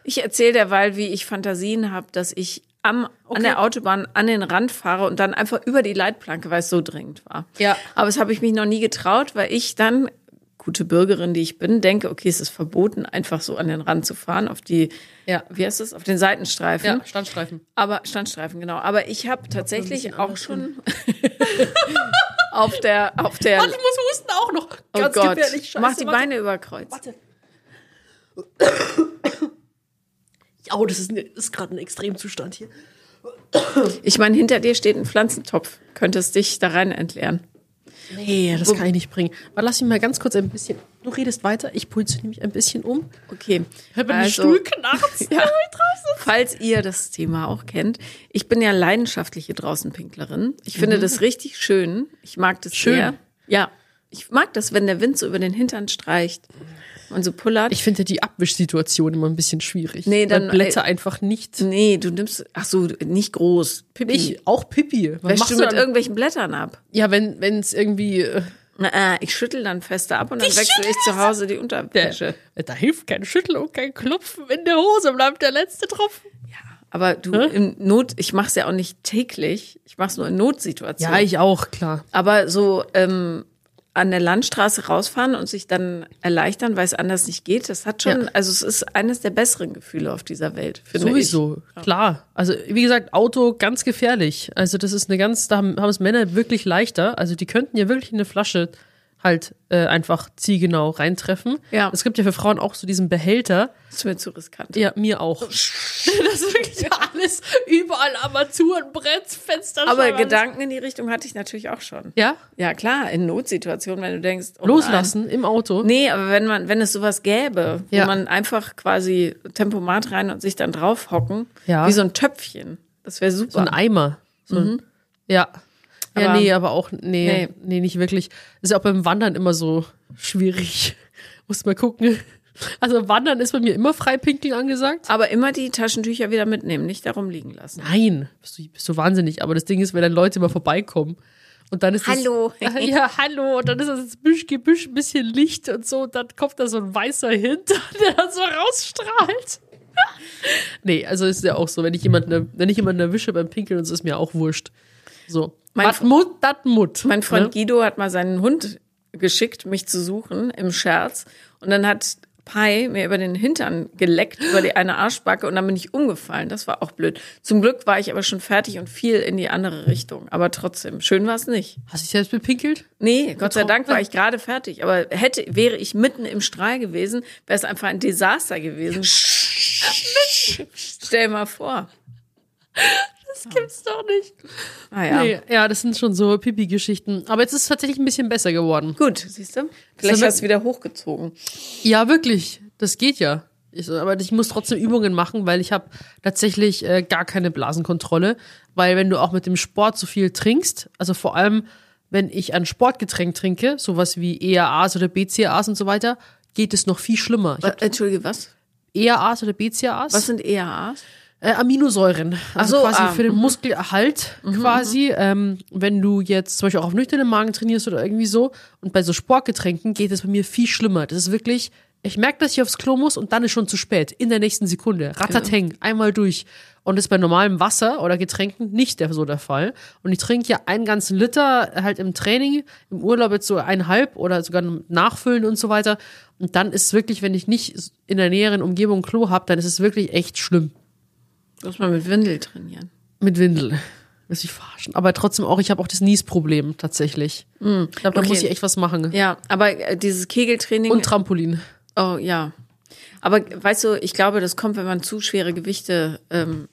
[SPEAKER 2] Ich erzähle derweil, wie ich Fantasien habe, dass ich am, an der Autobahn an den Rand fahre und dann einfach über die Leitplanke, weil es so dringend war.
[SPEAKER 1] Ja.
[SPEAKER 2] Aber das habe ich mich noch nie getraut, weil ich dann, gute Bürgerin, die ich bin, denke, okay, es ist verboten, einfach so an den Rand zu fahren, auf die,
[SPEAKER 1] Ja.
[SPEAKER 2] wie heißt es, auf den Seitenstreifen.
[SPEAKER 1] Ja, Standstreifen.
[SPEAKER 2] Aber Standstreifen, genau. Aber ich habe tatsächlich auch schon auf der, auf der,
[SPEAKER 1] Warte, ich muss husten auch noch.
[SPEAKER 2] oh
[SPEAKER 1] Ganz
[SPEAKER 2] Gott,
[SPEAKER 1] gefährlich. Scheiße,
[SPEAKER 2] mach die
[SPEAKER 1] warte.
[SPEAKER 2] Beine überkreuzt.
[SPEAKER 1] Warte. Ja, oh, das ist, ne- ist gerade ein Extremzustand hier.
[SPEAKER 2] Ich meine, hinter dir steht ein Pflanzentopf. Könntest dich da rein entleeren.
[SPEAKER 1] Nee, das kann ich nicht bringen. Aber lass mich mal ganz kurz ein bisschen. Du redest weiter, ich pulse mich ein bisschen um.
[SPEAKER 2] Okay.
[SPEAKER 1] Hört man
[SPEAKER 2] Also-
[SPEAKER 1] den Stuhl knarzen?
[SPEAKER 2] Ja. Falls ihr das Thema auch kennt, ich bin ja leidenschaftliche Draußenpinklerin. Ich finde das richtig schön. Ich mag das
[SPEAKER 1] Mhm. Schön.
[SPEAKER 2] sehr. Ja, ich mag das, wenn der Wind so über den Hintern streicht und so pullert.
[SPEAKER 1] Ich finde die Abwischsituation immer ein bisschen schwierig.
[SPEAKER 2] Nee, dann-
[SPEAKER 1] Weil Blätter einfach nicht.
[SPEAKER 2] nee, du nimmst, ach so, nicht groß. Pipi.
[SPEAKER 1] Nicht, auch Pipi. Was
[SPEAKER 2] Wäschst
[SPEAKER 1] machst
[SPEAKER 2] du mit
[SPEAKER 1] dann?
[SPEAKER 2] irgendwelchen Blättern ab?
[SPEAKER 1] Ja, wenn es irgendwie. äh,
[SPEAKER 2] Na, äh, ich schüttel dann fester ab und dann wechsle ich zu Hause die Unterwäsche.
[SPEAKER 1] Der, da hilft kein Schütteln und kein Klopfen. In der Hose bleibt der letzte Tropfen.
[SPEAKER 2] Aber du, in Not, ich mache es ja auch nicht täglich. Ich mache es nur in Notsituationen.
[SPEAKER 1] Ja, ich auch, klar.
[SPEAKER 2] Aber so ähm, an der Landstraße rausfahren und sich dann erleichtern, weil es anders nicht geht, das hat schon,
[SPEAKER 1] Ja.
[SPEAKER 2] also es ist eines der besseren Gefühle auf dieser Welt, finde
[SPEAKER 1] Sowieso, klar. Also, wie gesagt, Auto ganz gefährlich. Also, das ist eine ganz, da haben haben es Männer wirklich leichter. Also, die könnten ja wirklich in eine Flasche halt äh, einfach zielgenau reintreffen.
[SPEAKER 2] Ja.
[SPEAKER 1] Es gibt ja für Frauen auch so diesen Behälter.
[SPEAKER 2] Das mir zu riskant.
[SPEAKER 1] Ja, mir auch. das ist wirklich alles überall Armaturen, Brett, Fenster.
[SPEAKER 2] Aber. Gedanken in die Richtung hatte ich natürlich auch schon.
[SPEAKER 1] Ja,
[SPEAKER 2] Ja, klar, in Notsituationen, wenn du denkst, oh
[SPEAKER 1] loslassen im Auto.
[SPEAKER 2] Nein. Nee, aber wenn man, wenn es sowas gäbe, wo
[SPEAKER 1] Ja.
[SPEAKER 2] man einfach quasi Tempomat rein und sich dann drauf hocken,
[SPEAKER 1] Ja.
[SPEAKER 2] wie so ein Töpfchen. Das wäre super.
[SPEAKER 1] So ein Eimer. So ein, ja. Ja,
[SPEAKER 2] Aber-
[SPEAKER 1] nee, aber auch, nee, nee,
[SPEAKER 2] Nee.
[SPEAKER 1] nicht wirklich. Das ist ja auch beim Wandern immer so schwierig. Muss mal gucken. Also Wandern ist bei mir immer Freipinkeln angesagt.
[SPEAKER 2] aber immer die Taschentücher wieder mitnehmen, nicht darum liegen lassen.
[SPEAKER 1] Nein, bist du, bist du wahnsinnig. Aber das Ding ist, wenn dann Leute mal vorbeikommen und dann ist
[SPEAKER 2] Hallo.
[SPEAKER 1] Das, ja, hallo. Und dann ist das Büsch, Gebüsch, ein bisschen Licht und so. Und dann kommt da so ein weißer hinter, der dann so rausstrahlt. nee, also ist ja auch so, wenn ich jemanden, wenn ich jemanden erwische beim Pinkeln, das ist mir auch wurscht. So.
[SPEAKER 2] Mein
[SPEAKER 1] Wat Mut, dat Mut.
[SPEAKER 2] Mein Freund
[SPEAKER 1] Ne?
[SPEAKER 2] Guido hat mal seinen Hund geschickt, mich zu suchen im Scherz. Und dann hat Pai mir über den Hintern geleckt, über die eine Arschbacke und dann bin ich umgefallen. Das war auch blöd. Zum Glück war ich aber schon fertig und fiel in die andere Richtung. Aber trotzdem, schön war es nicht.
[SPEAKER 1] Hast du dich selbst bepinkelt?
[SPEAKER 2] Nee, Gott sei Dank war ich gerade fertig. Aber hätte, wäre ich mitten im Strahl gewesen, wäre es einfach ein Desaster gewesen. Stell mal vor.
[SPEAKER 1] Das gibt's doch nicht.
[SPEAKER 2] Ah ja.
[SPEAKER 1] Nee, ja, das sind schon so Pipi-Geschichten. Aber jetzt ist es tatsächlich ein bisschen besser geworden.
[SPEAKER 2] Gut, siehst du? Vielleicht hast du wieder hochgezogen.
[SPEAKER 1] Ja, wirklich. Das geht ja. Ich, aber ich muss trotzdem Übungen machen, weil ich habe tatsächlich äh, gar keine Blasenkontrolle. Weil wenn du auch mit dem Sport so viel trinkst, also vor allem, wenn ich ein Sportgetränk trinke, sowas wie EAAs oder BCAAs und so weiter, geht es noch viel schlimmer. Ich hab
[SPEAKER 2] Entschuldige, was?
[SPEAKER 1] EAAs oder BCAAs?
[SPEAKER 2] Was sind EAAs?
[SPEAKER 1] Äh, Aminosäuren. Also
[SPEAKER 2] so,
[SPEAKER 1] quasi
[SPEAKER 2] ah,
[SPEAKER 1] für den Muskelerhalt quasi. Ähm, wenn du jetzt zum Beispiel auch auf nüchternen Magen trainierst oder irgendwie so. Und bei so Sportgetränken geht es bei mir viel schlimmer. Das ist wirklich, ich merke, dass ich aufs Klo muss und dann ist schon zu spät. In der nächsten Sekunde. Ratateng, einmal durch. Und das ist bei normalem Wasser oder Getränken nicht der, so der Fall. Und ich trinke ja einen ganzen Liter halt im Training, im Urlaub jetzt so eineinhalb oder sogar nachfüllen und so weiter. Und dann ist wirklich, wenn ich nicht in der näheren Umgebung Klo habe, dann ist es wirklich echt schlimm.
[SPEAKER 2] Muss man mit Windel trainieren.
[SPEAKER 1] Mit Windel. Muss ich verarschen. Aber trotzdem auch, ich habe auch das Niesproblem tatsächlich. Ich glaube, da
[SPEAKER 2] okay.
[SPEAKER 1] muss ich echt was machen.
[SPEAKER 2] Ja, aber äh, dieses Kegeltraining.
[SPEAKER 1] Und Trampolin.
[SPEAKER 2] oh ja. Aber weißt du, ich glaube, das kommt, wenn man zu schwere Gewichte ähm,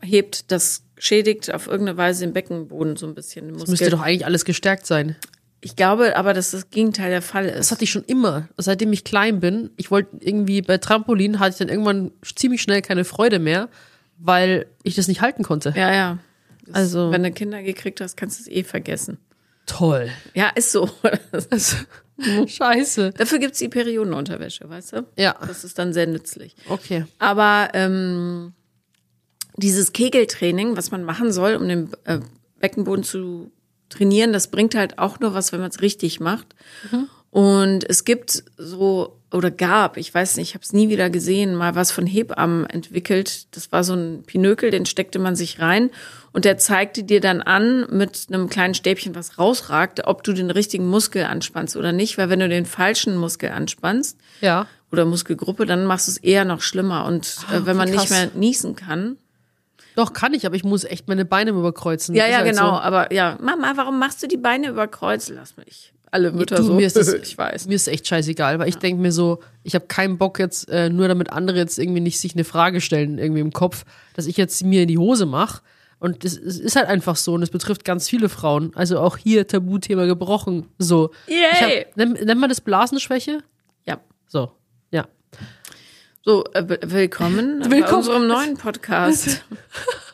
[SPEAKER 2] hebt. Das schädigt auf irgendeine Weise den Beckenboden so ein bisschen. den
[SPEAKER 1] Das müsste doch eigentlich alles gestärkt sein.
[SPEAKER 2] Ich glaube aber, dass das Gegenteil der Fall
[SPEAKER 1] Das
[SPEAKER 2] ist.
[SPEAKER 1] hatte ich schon immer. Seitdem ich klein bin. Ich wollte irgendwie bei Trampolin hatte ich dann irgendwann ziemlich schnell keine Freude mehr, weil ich das nicht halten konnte.
[SPEAKER 2] Ja, ja. Das,
[SPEAKER 1] Also-
[SPEAKER 2] Wenn du Kinder gekriegt hast, kannst du es eh vergessen.
[SPEAKER 1] Toll.
[SPEAKER 2] Ja, ist so.
[SPEAKER 1] Also, scheiße.
[SPEAKER 2] Dafür gibt's die Periodenunterwäsche, weißt du?
[SPEAKER 1] Ja.
[SPEAKER 2] Das ist dann sehr nützlich.
[SPEAKER 1] Okay.
[SPEAKER 2] Aber ähm, dieses Kegeltraining, was man machen soll, um den äh, Beckenboden zu trainieren, das bringt halt auch nur was, wenn man es richtig macht. Und es gibt so oder gab, ich weiß nicht, ich habe es nie wieder gesehen, mal was von Hebammen entwickelt. Das war so ein Pinökel, den steckte man sich rein und der zeigte dir dann an mit einem kleinen Stäbchen, was rausragte, ob du den richtigen Muskel anspannst oder nicht, weil wenn du den falschen Muskel anspannst,
[SPEAKER 1] Ja.
[SPEAKER 2] oder Muskelgruppe, dann machst du es eher noch schlimmer. Und äh, wenn man
[SPEAKER 1] wie
[SPEAKER 2] nicht
[SPEAKER 1] krass.
[SPEAKER 2] mehr niesen kann.
[SPEAKER 1] Doch, kann ich, aber ich muss echt meine Beine überkreuzen.
[SPEAKER 2] Ja, ja,
[SPEAKER 1] halt
[SPEAKER 2] genau.
[SPEAKER 1] so.
[SPEAKER 2] Aber ja, Mama, warum machst du die Beine über Kreuz? Lass mich. Alle Mütter
[SPEAKER 1] Du,
[SPEAKER 2] so.
[SPEAKER 1] mir ist das,
[SPEAKER 2] ich weiß.
[SPEAKER 1] Mir ist echt scheißegal, weil ich denke mir so, ich habe keinen Bock jetzt, äh, nur damit andere jetzt irgendwie nicht sich eine Frage stellen, irgendwie im Kopf, dass ich jetzt mir in die Hose mache. Und es, es ist halt einfach so und es betrifft ganz viele Frauen. Also auch hier Tabuthema gebrochen. So.
[SPEAKER 2] Yay!
[SPEAKER 1] Hab, nennt, nennt man das Blasenschwäche?
[SPEAKER 2] Ja.
[SPEAKER 1] So. Ja.
[SPEAKER 2] So, äh, be- willkommen, bei
[SPEAKER 1] Willkommen.
[SPEAKER 2] unserem neuen Podcast.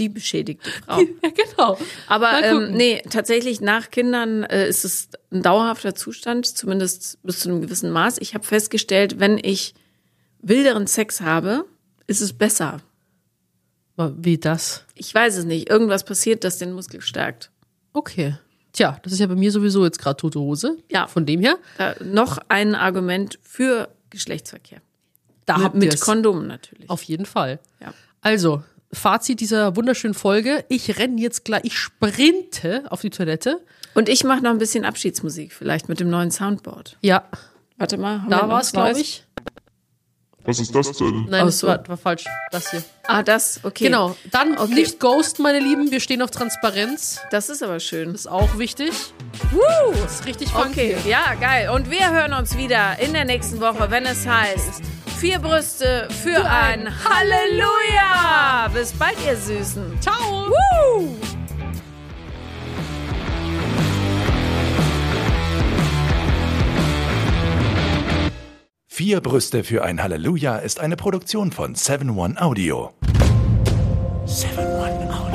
[SPEAKER 2] Die beschädigte Frau.
[SPEAKER 1] Ja, genau.
[SPEAKER 2] Aber ähm, nee, tatsächlich nach Kindern äh, ist es ein dauerhafter Zustand, zumindest bis zu einem gewissen Maß. Ich habe festgestellt, wenn ich wilderen Sex habe, ist es besser.
[SPEAKER 1] Wie das?
[SPEAKER 2] Ich weiß es nicht. Irgendwas passiert, das den Muskel stärkt.
[SPEAKER 1] Okay. Tja, das ist ja bei mir sowieso jetzt gerade tote Hose.
[SPEAKER 2] Ja.
[SPEAKER 1] Von dem her,
[SPEAKER 2] Da, noch ein Argument für Geschlechtsverkehr.
[SPEAKER 1] da
[SPEAKER 2] Mit,
[SPEAKER 1] habt
[SPEAKER 2] mit. Kondom natürlich.
[SPEAKER 1] Auf jeden Fall.
[SPEAKER 2] Ja.
[SPEAKER 1] Also, Fazit dieser wunderschönen Folge. Ich renne jetzt gleich, ich sprinte auf die Toilette.
[SPEAKER 2] Und ich mache noch ein bisschen Abschiedsmusik, vielleicht mit dem neuen Soundboard.
[SPEAKER 1] Ja,
[SPEAKER 2] Warte mal.
[SPEAKER 1] da war es, glaube ich.
[SPEAKER 5] Was ist das denn?
[SPEAKER 1] Nein, das
[SPEAKER 2] so.
[SPEAKER 1] war, war falsch. Das hier.
[SPEAKER 2] Ah, das, okay.
[SPEAKER 1] Genau. Dann
[SPEAKER 2] Okay.
[SPEAKER 1] nicht ghosten, meine Lieben. Wir stehen auf Transparenz.
[SPEAKER 2] Das ist aber schön.
[SPEAKER 1] Das ist auch wichtig. Woo! Das ist richtig funky.
[SPEAKER 2] Okay, ja, geil. Und wir hören uns wieder in der nächsten Woche, wenn es heißt Vier Brüste für ein Halleluja. Bis bald, ihr Süßen.
[SPEAKER 1] Ciao!
[SPEAKER 2] Woo!
[SPEAKER 7] Vier Brüste für ein Halleluja ist eine Produktion von 7-One Audio. 7-One Audio.